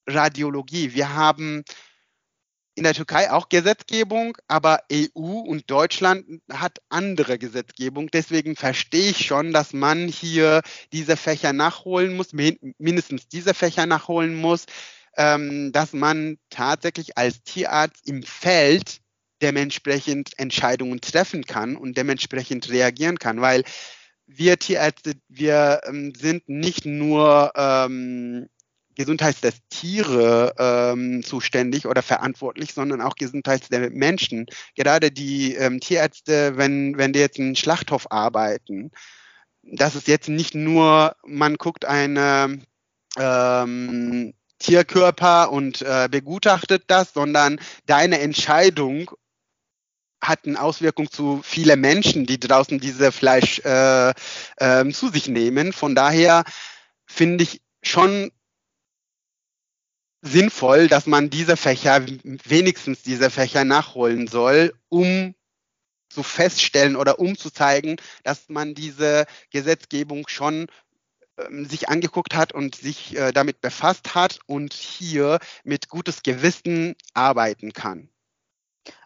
Radiologie, wir haben in der Türkei auch Gesetzgebung, aber EU und Deutschland hat andere Gesetzgebung. Deswegen verstehe ich schon, dass man hier diese Fächer nachholen muss, mindestens diese Fächer nachholen muss, ähm, dass man tatsächlich als Tierarzt im Feld dementsprechend Entscheidungen treffen kann und dementsprechend reagieren kann, weil wir Tierärzte, wir ähm, sind nicht nur ähm, Gesundheit der Tiere ähm, zuständig oder verantwortlich, sondern auch Gesundheit der Menschen. Gerade die ähm, Tierärzte, wenn, wenn die jetzt in Schlachthof arbeiten, das ist jetzt nicht nur, man guckt eine ähm, Tierkörper und äh, begutachtet das, sondern deine Entscheidung hat eine Auswirkung zu viele Menschen, die draußen diese Fleisch äh, äh, zu sich nehmen. Von daher finde ich schon sinnvoll, dass man diese Fächer, wenigstens diese Fächer nachholen soll, um zu feststellen oder um zu zeigen, dass man diese Gesetzgebung schon ähm, sich angeguckt hat und sich äh, damit befasst hat und hier mit gutes Gewissen arbeiten kann.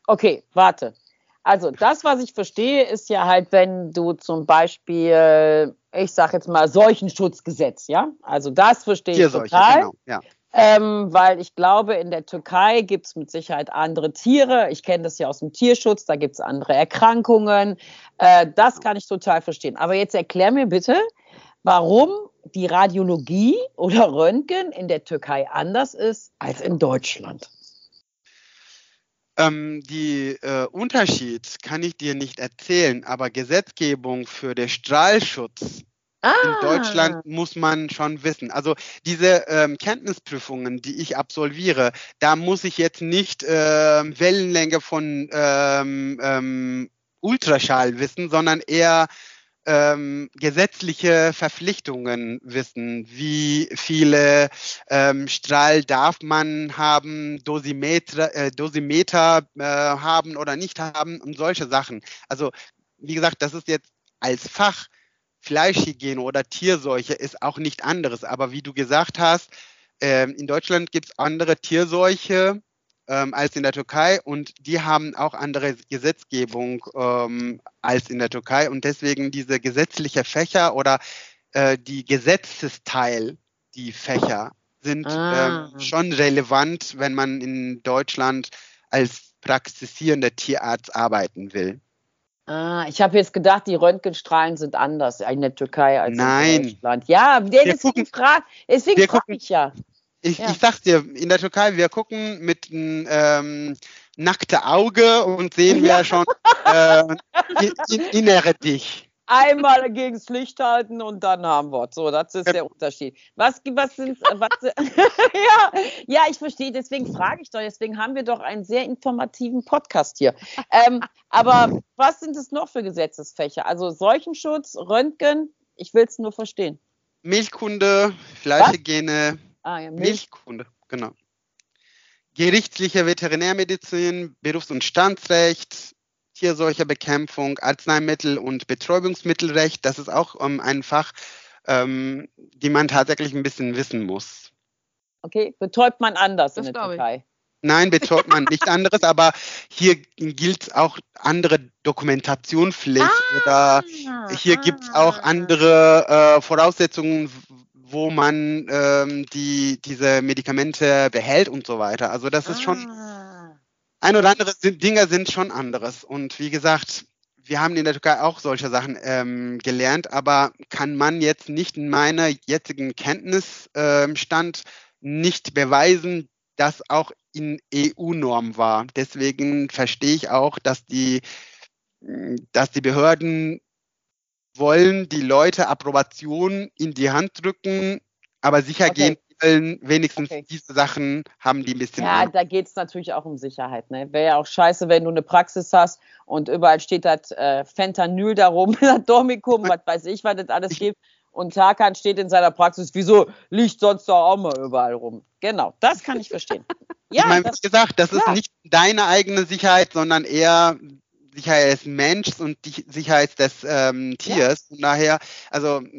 Okay, warte. Also das, was ich verstehe, ist ja halt, wenn du zum Beispiel, ich sage jetzt mal Seuchenschutzgesetz, ja, also das verstehe ich total. Genau, ja. Ähm, weil ich glaube, in der Türkei gibt es mit Sicherheit andere Tiere. Ich kenne das ja aus dem Tierschutz, da gibt es andere Erkrankungen. Äh, das kann ich total verstehen. Aber jetzt erklär mir bitte, warum die Radiologie oder Röntgen in der Türkei anders ist als in Deutschland. Ähm, die äh, Unterschied kann ich dir nicht erzählen, aber Gesetzgebung für den Strahlschutz ah. in Deutschland muss man schon wissen. Also diese ähm, Kenntnisprüfungen, die ich absolviere, da muss ich jetzt nicht äh, Wellenlänge von ähm, ähm, Ultraschall wissen, sondern eher ähm, gesetzliche Verpflichtungen wissen. Wie viele ähm, Strahl darf man haben, Dosimeter, äh, Dosimeter äh, haben oder nicht haben und solche Sachen. Also wie gesagt, das ist jetzt als Fach Fleischhygiene oder Tierseuche ist auch nicht anderes. Aber wie du gesagt hast, äh, in Deutschland gibt es andere Tierseuche ähm, als in der Türkei und die haben auch andere Gesetzgebung ähm, als in der Türkei und deswegen diese gesetzliche Fächer oder äh, die Gesetzesteil, die Fächer sind ah. ähm, schon relevant, wenn man in Deutschland als praxisierender Tierarzt arbeiten will. Ah, ich habe jetzt gedacht, die Röntgenstrahlen sind anders in der Türkei als Nein. in Deutschland. Ja, deswegen frage frag ich ja. Ich, ja. ich sag's dir, in der Türkei, wir gucken mit einem ähm, nackten Auge und sehen wir schon äh, in, innere dich. Einmal gegen das Licht halten und dann haben wir So, das ist der Unterschied. Was, was sind, was, ja, ja, ich verstehe, deswegen frage ich doch, deswegen haben wir doch einen sehr informativen Podcast hier. Ähm, aber was sind es noch für Gesetzesfächer? Also Seuchenschutz, Röntgen, ich will es nur verstehen. Milchkunde, Fleischhygiene, Ah, ja, Milch. Milchkunde, genau. Gerichtliche Veterinärmedizin, Berufs- und Standsrecht, Tierseucherbekämpfung, Arzneimittel- und Betäubungsmittelrecht. Das ist auch ähm, ein Fach, ähm, die man tatsächlich ein bisschen wissen muss. Okay, betäubt man anders das in der Türkei? Ich. Nein, betäubt man nicht anderes, aber hier gilt auch andere Dokumentationspflicht ah, oder hier ah, gibt es auch andere äh, Voraussetzungen, wo man ähm, die, diese Medikamente behält und so weiter. Also das ist ah. schon, ein oder andere sind, Dinge sind schon anderes. Und wie gesagt, wir haben in der Türkei auch solche Sachen ähm, gelernt, aber kann man jetzt nicht in meiner jetzigen Kenntnisstand ähm, nicht beweisen, dass auch in EU-Norm war. Deswegen verstehe ich auch, dass die, dass die Behörden wollen die Leute Approbation in die Hand drücken, aber sicher wollen, wenigstens okay. diese Sachen haben die ein bisschen. Ja, da geht es natürlich auch um Sicherheit. Ne? Wäre ja auch scheiße, wenn du eine Praxis hast und überall steht das äh, Fentanyl darum, Dormicum, was weiß ich, was das alles gibt. Und Tarkan steht in seiner Praxis, wieso liegt sonst doch auch mal überall rum? Genau, das kann ich verstehen. Ja, ich meine, wie gesagt, das ja. ist nicht deine eigene Sicherheit, sondern eher Sicherheit des Menschen und die Sicherheit des ähm, Tiers. Ja. Von daher, also mh,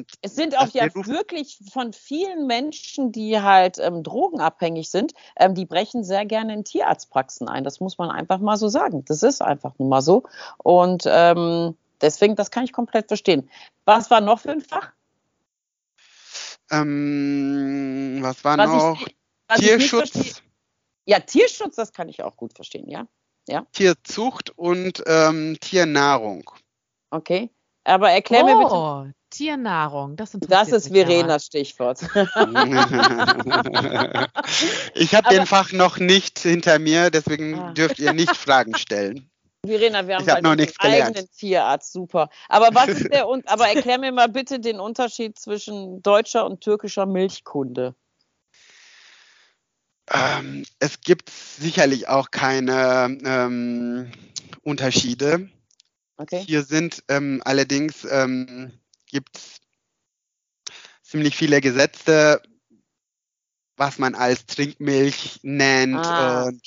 mm, es sind auch ja wirklich von vielen Menschen, die halt ähm, drogenabhängig sind, ähm, die brechen sehr gerne in Tierarztpraxen ein. Das muss man einfach mal so sagen. Das ist einfach nun mal so. Und ähm, deswegen, das kann ich komplett verstehen. Was war noch für ein Fach? Ähm, was war was noch? Ich, Tierschutz. Ja, Tierschutz, das kann ich auch gut verstehen, ja ja? Tierzucht und ähm, Tiernahrung. Okay. Aber erklär oh, mir bitte. Oh, Tiernahrung, das, das ist Verenas Stichwort. ich habe den Fach noch nicht hinter mir, deswegen ah. dürft ihr nicht Fragen stellen. Verena, wir haben Ich hab noch nichts einen gelernt. eigenen Tierarzt, super. Aber was ist der und aber erklär mir mal bitte den Unterschied zwischen deutscher und türkischer Milchkunde. Ähm, es gibt sicherlich auch keine ähm, Unterschiede. Okay? Hier sind ähm, allerdings ähm, gibt ziemlich viele Gesetze, was man als Trinkmilch nennt Ah. und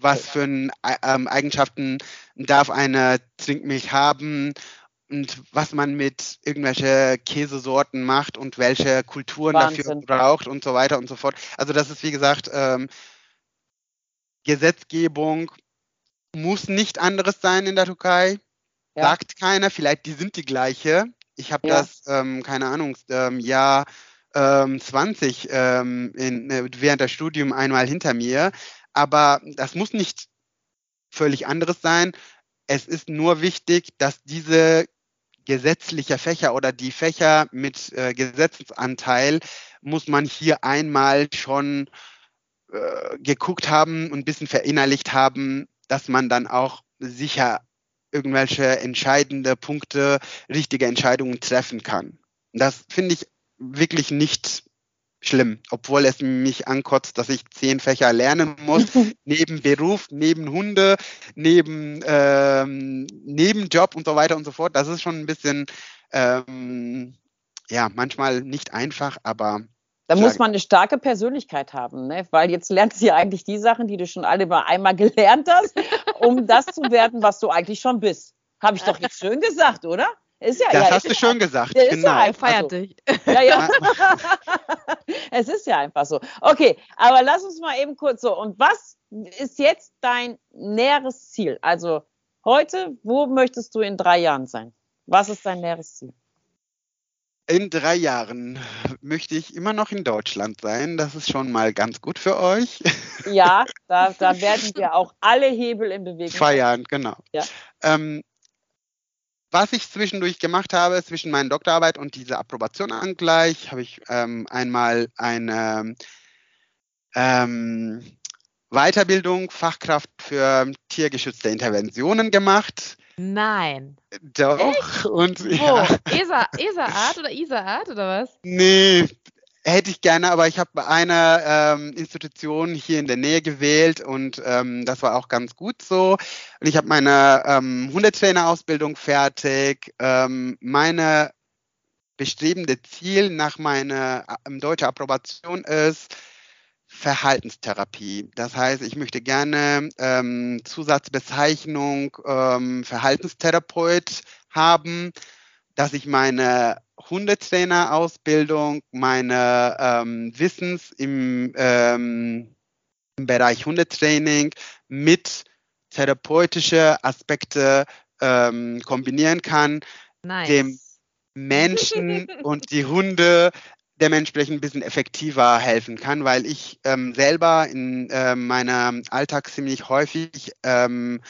was für ein, ähm, Eigenschaften darf eine Trinkmilch haben und was man mit irgendwelche Käsesorten macht und welche Kulturen dafür Wahnsinn. braucht und so weiter und so fort. Also das ist wie gesagt ähm, Gesetzgebung muss nicht anderes sein in der Türkei. Ja. Sagt keiner, vielleicht die sind die gleiche. Ich habe Ja. das, ähm, keine Ahnung, ähm, Jahr ähm, 20 ähm, in, äh, während des Studiums einmal hinter mir. Aber das muss nicht völlig anderes sein. Es ist nur wichtig, dass diese gesetzliche Fächer oder die Fächer mit äh, Gesetzesanteil muss man hier einmal schon äh, geguckt haben und ein bisschen verinnerlicht haben, dass man dann auch sicher irgendwelche entscheidende Punkte, richtige Entscheidungen treffen kann. Das finde ich wirklich nicht schlimm, obwohl es mich ankotzt, dass ich zehn Fächer lernen muss, neben Beruf, neben Hunde, neben ähm, Nebenjob und so weiter und so fort. Das ist schon ein bisschen, ähm, ja, manchmal nicht einfach, aber Da muss man eine starke Persönlichkeit haben, ne? weil jetzt lernst du ja eigentlich die Sachen, die du schon alle mal einmal gelernt hast, um das zu werden, was du eigentlich schon bist. Habe ich doch jetzt schön gesagt, oder? Ist ja, das ja, hast du schön gesagt. ja Genau. Er feiert Also- dich. Ja, ja. es ist ja einfach so. Okay, aber lass uns mal eben kurz so. Und was ist jetzt dein näheres Ziel? Also heute, wo möchtest du in drei Jahren sein? Was ist dein näheres Ziel? In drei Jahren möchte ich immer noch in Deutschland sein. Das ist schon mal ganz gut für euch. Ja, da, da werden wir auch alle Hebel in Bewegung. Feiern, genau. Ja. Ähm, was ich zwischendurch gemacht habe, zwischen meiner Doktorarbeit und dieser Approbation angleich, habe ich ähm, einmal eine ähm, Weiterbildung, Fachkraft für tiergeschützte Interventionen gemacht. Nein. Doch. Und Wo? ja, ESA, ESA-Art oder ISA-Art oder was? nee, hätte ich gerne, aber ich habe eine ähm, Institution hier in der Nähe gewählt und ähm, das war auch ganz gut so. Und ich habe meine ähm, Hundetrainerausbildung fertig. Ähm, meine bestrebende Ziel nach meiner ähm, deutschen Approbation ist Verhaltenstherapie. Das heißt, ich möchte gerne ähm, Zusatzbezeichnung ähm, Verhaltenstherapeut haben, dass ich meine Hundetrainerausbildung, meine ähm, Wissens im, ähm, im Bereich Hundetraining mit therapeutische Aspekte ähm, kombinieren kann, Nice. Dem- Menschen und die Hunde dementsprechend ein bisschen effektiver helfen kann, weil ich ähm, selber in äh, meinem Alltag ziemlich häufig ähm,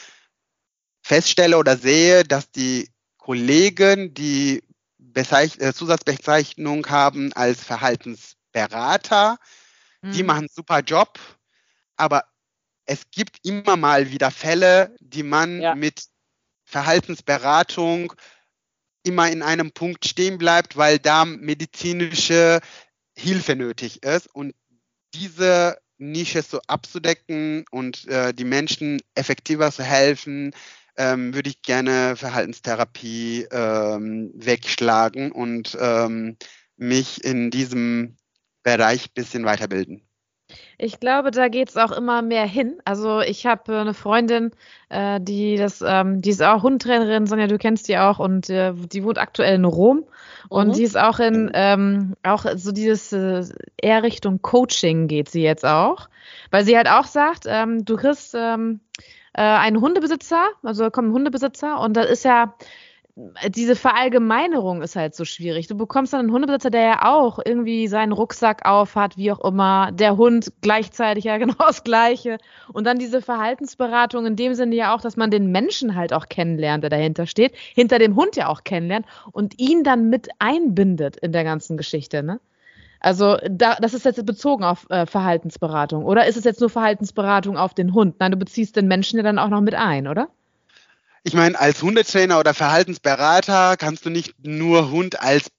feststelle oder sehe, dass die Kollegen, die Bezeich äh, Zusatzbezeichnung haben als Verhaltensberater, die Mhm. machen einen super Job, aber es gibt immer mal wieder Fälle, die man Ja. mit Verhaltensberatung immer in einem Punkt stehen bleibt, weil da medizinische Hilfe nötig ist. Und diese Nische so abzudecken und äh, die Menschen effektiver zu helfen, ähm, würde ich gerne Verhaltenstherapie ähm, wegschlagen und ähm, mich in diesem Bereich bisschen weiterbilden. Ich glaube, da geht's auch immer mehr hin. Also ich habe äh, eine Freundin, äh, die das, ähm, die ist auch Hundtrainerin, Sonja, du kennst die auch und äh, die wohnt aktuell in Rom und Mhm. die ist auch in ähm, auch so dieses äh, eher Richtung Coaching geht sie jetzt auch, weil sie halt auch sagt, ähm, du kriegst ähm, äh, einen Hundebesitzer, also da kommt ein Hundebesitzer und da ist ja diese Verallgemeinerung ist halt so schwierig. Du bekommst dann einen Hundebesitzer, der ja auch irgendwie seinen Rucksack auf hat, wie auch immer, der Hund gleichzeitig ja genau das Gleiche. Und dann diese Verhaltensberatung in dem Sinne ja auch, dass man den Menschen halt auch kennenlernt, der dahinter steht, hinter dem Hund ja auch kennenlernt und ihn dann mit einbindet in der ganzen Geschichte, ne? Also da, das ist jetzt bezogen auf äh, Verhaltensberatung. Oder ist es jetzt nur Verhaltensberatung auf den Hund? Nein, du beziehst den Menschen ja dann auch noch mit ein, oder? Ich meine, als Hundetrainer oder Verhaltensberater kannst du nicht nur Hund als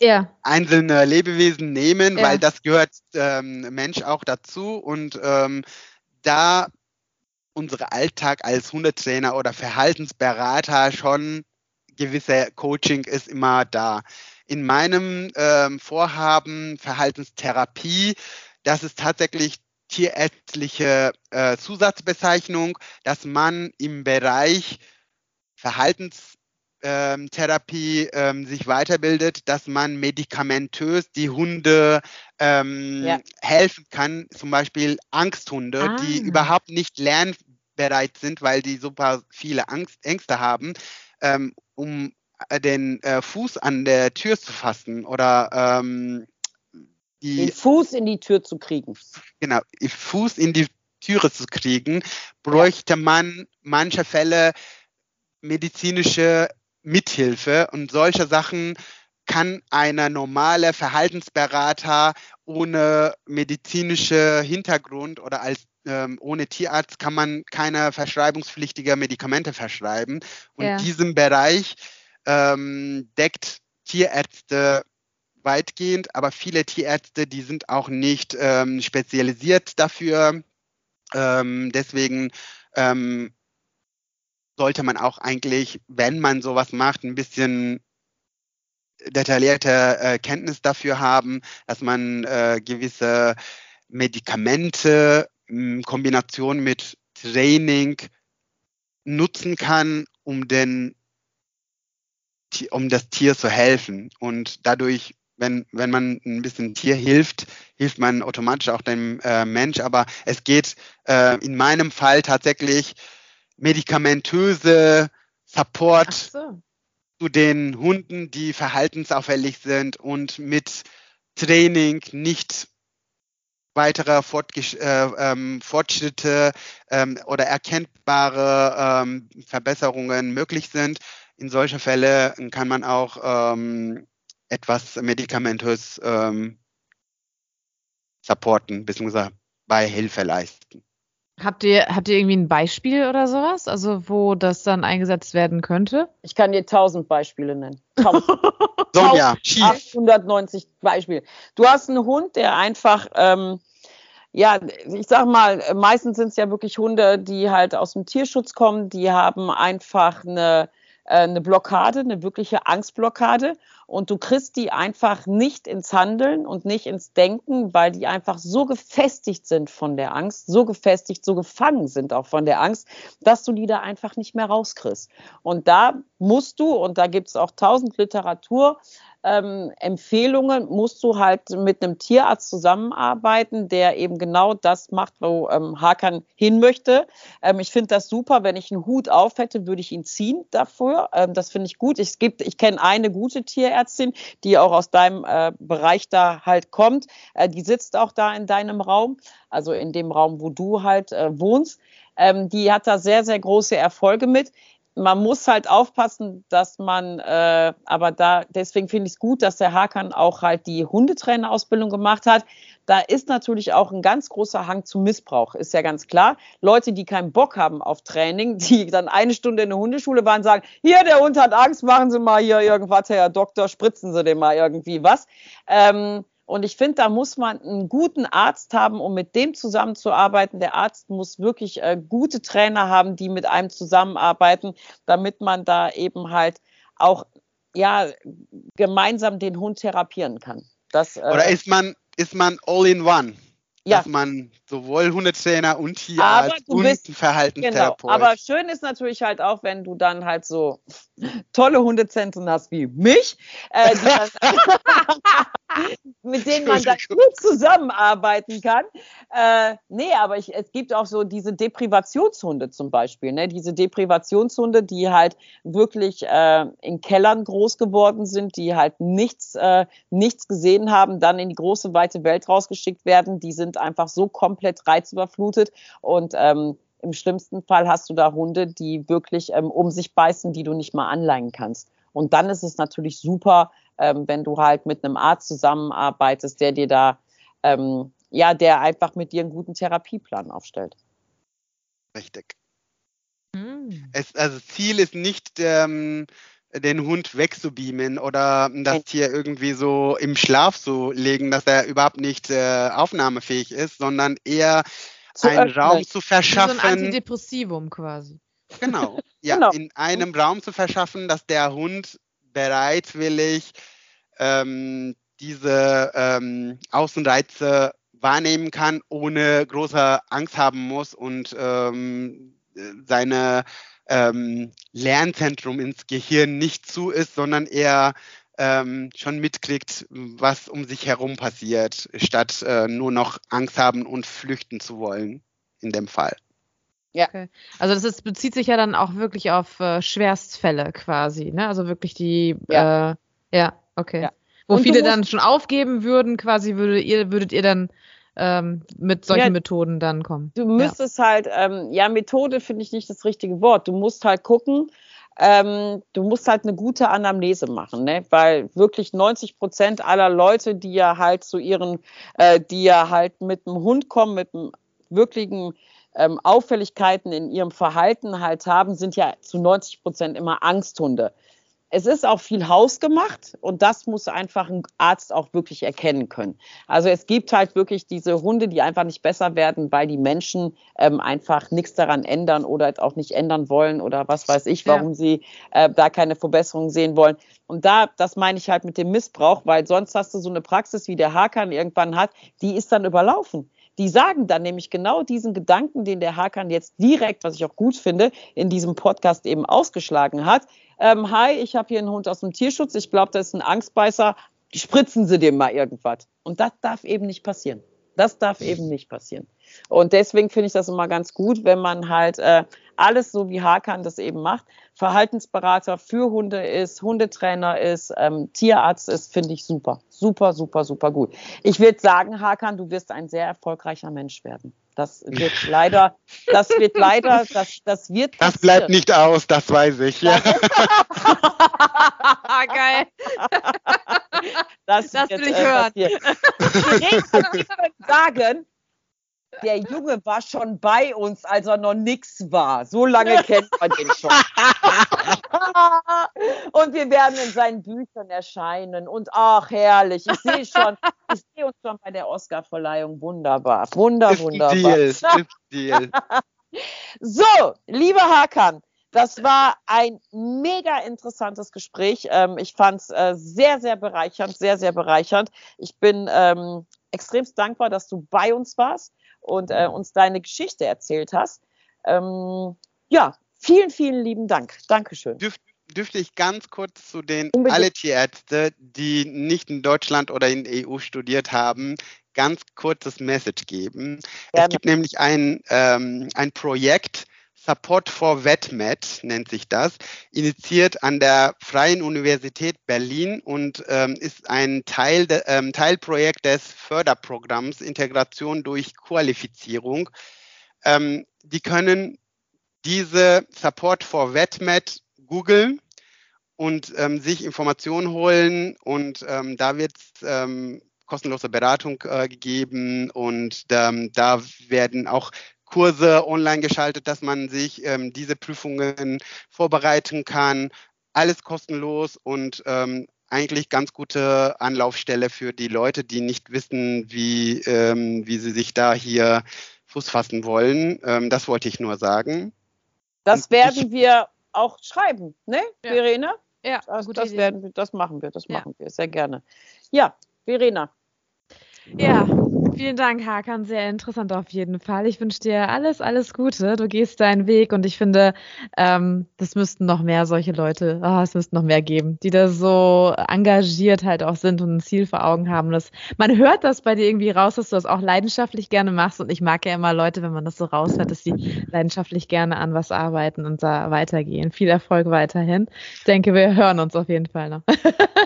ja. einzelne Lebewesen nehmen, ja. weil das gehört ähm, Mensch auch dazu. Und ähm, da unser Alltag als Hundetrainer oder Verhaltensberater schon gewisse Coaching ist immer da. In meinem ähm, Vorhaben Verhaltenstherapie, das ist tatsächlich tierärztliche äh, Zusatzbezeichnung, dass man im Bereich Verhaltenstherapie ähm, sich weiterbildet, dass man medikamentös die Hunde ähm, ja. helfen kann, zum Beispiel Angsthunde, ah. die überhaupt nicht lernbereit sind, weil die super viele Angst, Ängste haben, ähm, um äh, den äh, Fuß an der Tür zu fassen oder ähm, die, den Fuß in die Tür zu kriegen. Genau, Fuß in die Türe zu kriegen, bräuchte man manche Fälle medizinische Mithilfe und solche Sachen kann einer normale Verhaltensberater ohne medizinische Hintergrund oder als ähm, ohne Tierarzt kann man keine verschreibungspflichtige Medikamente verschreiben. Und ja. diesen Bereich ähm, deckt Tierärzte weitgehend, aber viele Tierärzte, die sind auch nicht ähm, spezialisiert dafür. Ähm, deswegen ähm, sollte man auch eigentlich, wenn man sowas macht, ein bisschen detaillierte äh, Kenntnis dafür haben, dass man äh, gewisse Medikamente in Kombination mit Training nutzen kann, um den um das Tier zu helfen. Und dadurch, wenn, wenn man ein bisschen Tier hilft, hilft man automatisch auch dem äh, Mensch. Aber es geht äh, in meinem Fall tatsächlich medikamentöse Support so. zu den Hunden, die verhaltensauffällig sind und mit Training nicht weitere Fortgesch äh, ähm, Fortschritte ähm, oder erkennbare ähm, Verbesserungen möglich sind. In solchen Fällen kann man auch ähm, etwas medikamentös ähm, supporten bzw. bei Hilfe leisten. Habt ihr, habt ihr irgendwie ein Beispiel oder sowas? Also, wo das dann eingesetzt werden könnte? Ich kann dir tausend Beispiele nennen. Sonja, 890 Beispiele. Du hast einen Hund, der einfach, ähm, ja, ich sag mal, meistens sind es ja wirklich Hunde, die halt aus dem Tierschutz kommen, die haben einfach eine eine Blockade, eine wirkliche Angstblockade und du kriegst die einfach nicht ins Handeln und nicht ins Denken, weil die einfach so gefestigt sind von der Angst, so gefestigt, so gefangen sind auch von der Angst, dass du die da einfach nicht mehr rauskriegst. Und da musst du, und da gibt es auch tausend Literatur, ähm, Empfehlungen musst du halt mit einem Tierarzt zusammenarbeiten, der eben genau das macht, wo ähm, Hakan hin möchte. Ähm, ich finde das super. Wenn ich einen Hut auf hätte, würde ich ihn ziehen dafür. Ähm, das finde ich gut. Ich, gibt, ich kenne eine gute Tierärztin, die auch aus deinem äh, Bereich da halt kommt. Äh, die sitzt auch da in deinem Raum, also in dem Raum, wo du halt äh, wohnst. Ähm, die hat da sehr, sehr große Erfolge mit man muss halt aufpassen, dass man, äh, aber da, deswegen finde ich es gut, dass der Hakan auch halt die Hundetrainerausbildung gemacht hat. Da ist natürlich auch ein ganz großer Hang zum Missbrauch, ist ja ganz klar. Leute, die keinen Bock haben auf Training, die dann eine Stunde in der Hundeschule waren, sagen, hier, der Hund hat Angst, machen Sie mal hier irgendwas, Herr Doktor, spritzen Sie dem mal irgendwie was. Ähm, und ich finde, da muss man einen guten Arzt haben, um mit dem zusammenzuarbeiten. Der Arzt muss wirklich äh, gute Trainer haben, die mit einem zusammenarbeiten, damit man da eben halt auch ja gemeinsam den Hund therapieren kann. Das, äh, Oder ist man ist man all in one? Ja. dass man sowohl Hundetrainer und Tierarzt und bist, Verhaltenstherapeut. Genau. Aber schön ist natürlich halt auch, wenn du dann halt so tolle Hundezentren hast wie mich, äh, dann, mit denen man dann gut zusammenarbeiten kann. Äh, nee, aber ich, es gibt auch so diese Deprivationshunde zum Beispiel, ne? diese Deprivationshunde, die halt wirklich äh, in Kellern groß geworden sind, die halt nichts, äh, nichts gesehen haben, dann in die große, weite Welt rausgeschickt werden. Die sind einfach so komplett reizüberflutet und ähm, im schlimmsten Fall hast du da Hunde, die wirklich ähm, um sich beißen, die du nicht mal anleihen kannst. Und dann ist es natürlich super, ähm, wenn du halt mit einem Arzt zusammenarbeitest, der dir da, ähm, ja, der einfach mit dir einen guten Therapieplan aufstellt. Richtig. Hm. Es, also Ziel ist nicht, ähm, den Hund wegzubeamen oder das Tier irgendwie so im Schlaf zu legen, dass er überhaupt nicht äh, aufnahmefähig ist, sondern eher zu einen öffnen. Raum zu verschaffen. So ein Antidepressivum quasi. Genau, ja, genau. in einem Raum zu verschaffen, dass der Hund bereitwillig ähm, diese ähm, Außenreize wahrnehmen kann, ohne große Angst haben muss und ähm, seine ähm, Lernzentrum ins Gehirn nicht zu ist, sondern eher ähm, schon mitkriegt, was um sich herum passiert, statt äh, nur noch Angst haben und flüchten zu wollen, in dem Fall. Ja. Okay. Also das ist, bezieht sich ja dann auch wirklich auf äh, Schwerstfälle quasi, ne? Also wirklich die, ja, äh, ja okay. Ja. Wo und viele dann schon aufgeben würden, quasi würdet ihr, würdet ihr dann ähm, mit solchen ja, Methoden dann kommen. Du müsstest ja. halt, ähm, ja, Methode finde ich nicht das richtige Wort. Du musst halt gucken, ähm, du musst halt eine gute Anamnese machen, ne? weil wirklich 90 Prozent aller Leute, die ja halt zu ihren, äh, die ja halt mit dem Hund kommen, mit einem wirklichen ähm, Auffälligkeiten in ihrem Verhalten halt haben, sind ja zu 90 Prozent immer Angsthunde es ist auch viel hausgemacht und das muss einfach ein Arzt auch wirklich erkennen können. Also es gibt halt wirklich diese Hunde, die einfach nicht besser werden, weil die Menschen ähm, einfach nichts daran ändern oder auch nicht ändern wollen oder was weiß ich, warum ja. sie äh, da keine Verbesserung sehen wollen. Und da, das meine ich halt mit dem Missbrauch, weil sonst hast du so eine Praxis, wie der Hakan irgendwann hat, die ist dann überlaufen. Die sagen dann nämlich genau diesen Gedanken, den der Hakan jetzt direkt, was ich auch gut finde, in diesem Podcast eben ausgeschlagen hat. Ähm, hi, ich habe hier einen Hund aus dem Tierschutz, ich glaube, das ist ein Angstbeißer, spritzen Sie dem mal irgendwas. Und das darf eben nicht passieren. Das darf eben nicht passieren. Und deswegen finde ich das immer ganz gut, wenn man halt äh, alles so wie Hakan das eben macht, Verhaltensberater für Hunde ist, Hundetrainer ist, ähm, Tierarzt ist, finde ich super. Super, super, super gut. Ich würde sagen, Hakan, du wirst ein sehr erfolgreicher Mensch werden. Das wird leider, das wird leider, das, das wird. Das bleibt nicht aus, das weiß ich. Ja. Geil. Das, das will ich äh, hören. Ich sagen, der Junge war schon bei uns, als er noch nichts war. So lange kennt man den schon. und wir werden in seinen Büchern erscheinen. Und ach, herrlich. Ich sehe schon, ich sehe uns schon bei der Oscarverleihung. Wunderbar. Wunder, wunderbar. Deal, Deal. so, lieber Hakan, das war ein mega interessantes Gespräch. Ähm, ich fand es äh, sehr, sehr bereichernd, sehr, sehr bereichernd. Ich bin ähm, extremst dankbar, dass du bei uns warst und äh, uns deine Geschichte erzählt hast. Ähm, ja, vielen, vielen lieben Dank. Dankeschön. Dürf, dürfte ich ganz kurz zu den alle Tierärzte, die nicht in Deutschland oder in der EU studiert haben, ganz kurzes Message geben. Gerne. Es gibt nämlich ein, ähm, ein Projekt, Support for VetMed nennt sich das, initiiert an der Freien Universität Berlin und ähm, ist ein Teil de, ähm, Teilprojekt des Förderprogramms Integration durch Qualifizierung. Ähm, die können diese Support for VetMed googeln und ähm, sich Informationen holen und ähm, da wird ähm, kostenlose Beratung äh, gegeben und ähm, da werden auch Kurse online geschaltet, dass man sich ähm, diese Prüfungen vorbereiten kann. Alles kostenlos und ähm, eigentlich ganz gute Anlaufstelle für die Leute, die nicht wissen, wie, ähm, wie sie sich da hier Fuß fassen wollen. Ähm, das wollte ich nur sagen. Das werden wir auch schreiben, ne, ja. Verena? Ja, also das, werden wir, das machen wir, das machen wir sehr gerne. Ja, Verena. Ja, Vielen Dank, Hakan. Sehr interessant auf jeden Fall. Ich wünsche dir alles, alles Gute. Du gehst deinen Weg und ich finde, ähm, das müssten noch mehr solche Leute, oh, es müssten noch mehr geben, die da so engagiert halt auch sind und ein Ziel vor Augen haben. Das, man hört das bei dir irgendwie raus, dass du das auch leidenschaftlich gerne machst und ich mag ja immer Leute, wenn man das so raushört, dass sie leidenschaftlich gerne an was arbeiten und da weitergehen. Viel Erfolg weiterhin. Ich denke, wir hören uns auf jeden Fall noch.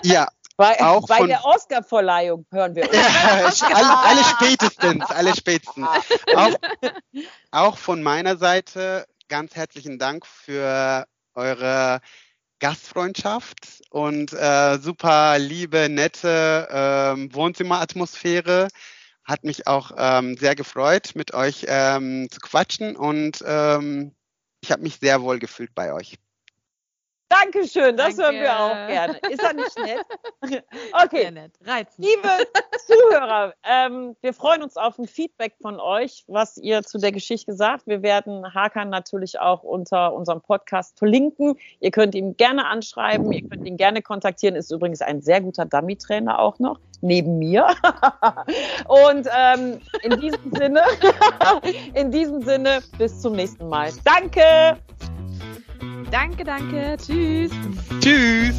Ja, bei, auch bei von, der Oscar-Verleihung hören wir uns. Ja, alle, alle, spätestens, alle spätestens. Auch, auch von meiner Seite ganz herzlichen Dank für eure Gastfreundschaft und äh, super liebe, nette äh, Wohnzimmeratmosphäre. Hat mich auch ähm, sehr gefreut, mit euch ähm, zu quatschen und ähm, ich habe mich sehr wohl gefühlt bei euch. Dankeschön, das Danke. hören wir auch gerne. Ist das nicht nett? Sehr Okay, nett. Reizend. liebe Zuhörer, ähm, wir freuen uns auf ein Feedback von euch, was ihr zu der Geschichte sagt. Wir werden Hakan natürlich auch unter unserem Podcast verlinken. Ihr könnt ihn gerne anschreiben, ihr könnt ihn gerne kontaktieren. Ist übrigens ein sehr guter Dummy-Trainer auch noch, neben mir. Und ähm, in diesem Sinne, in diesem Sinne, bis zum nächsten Mal. Danke! Danke, danke. Tschüss. Tschüss.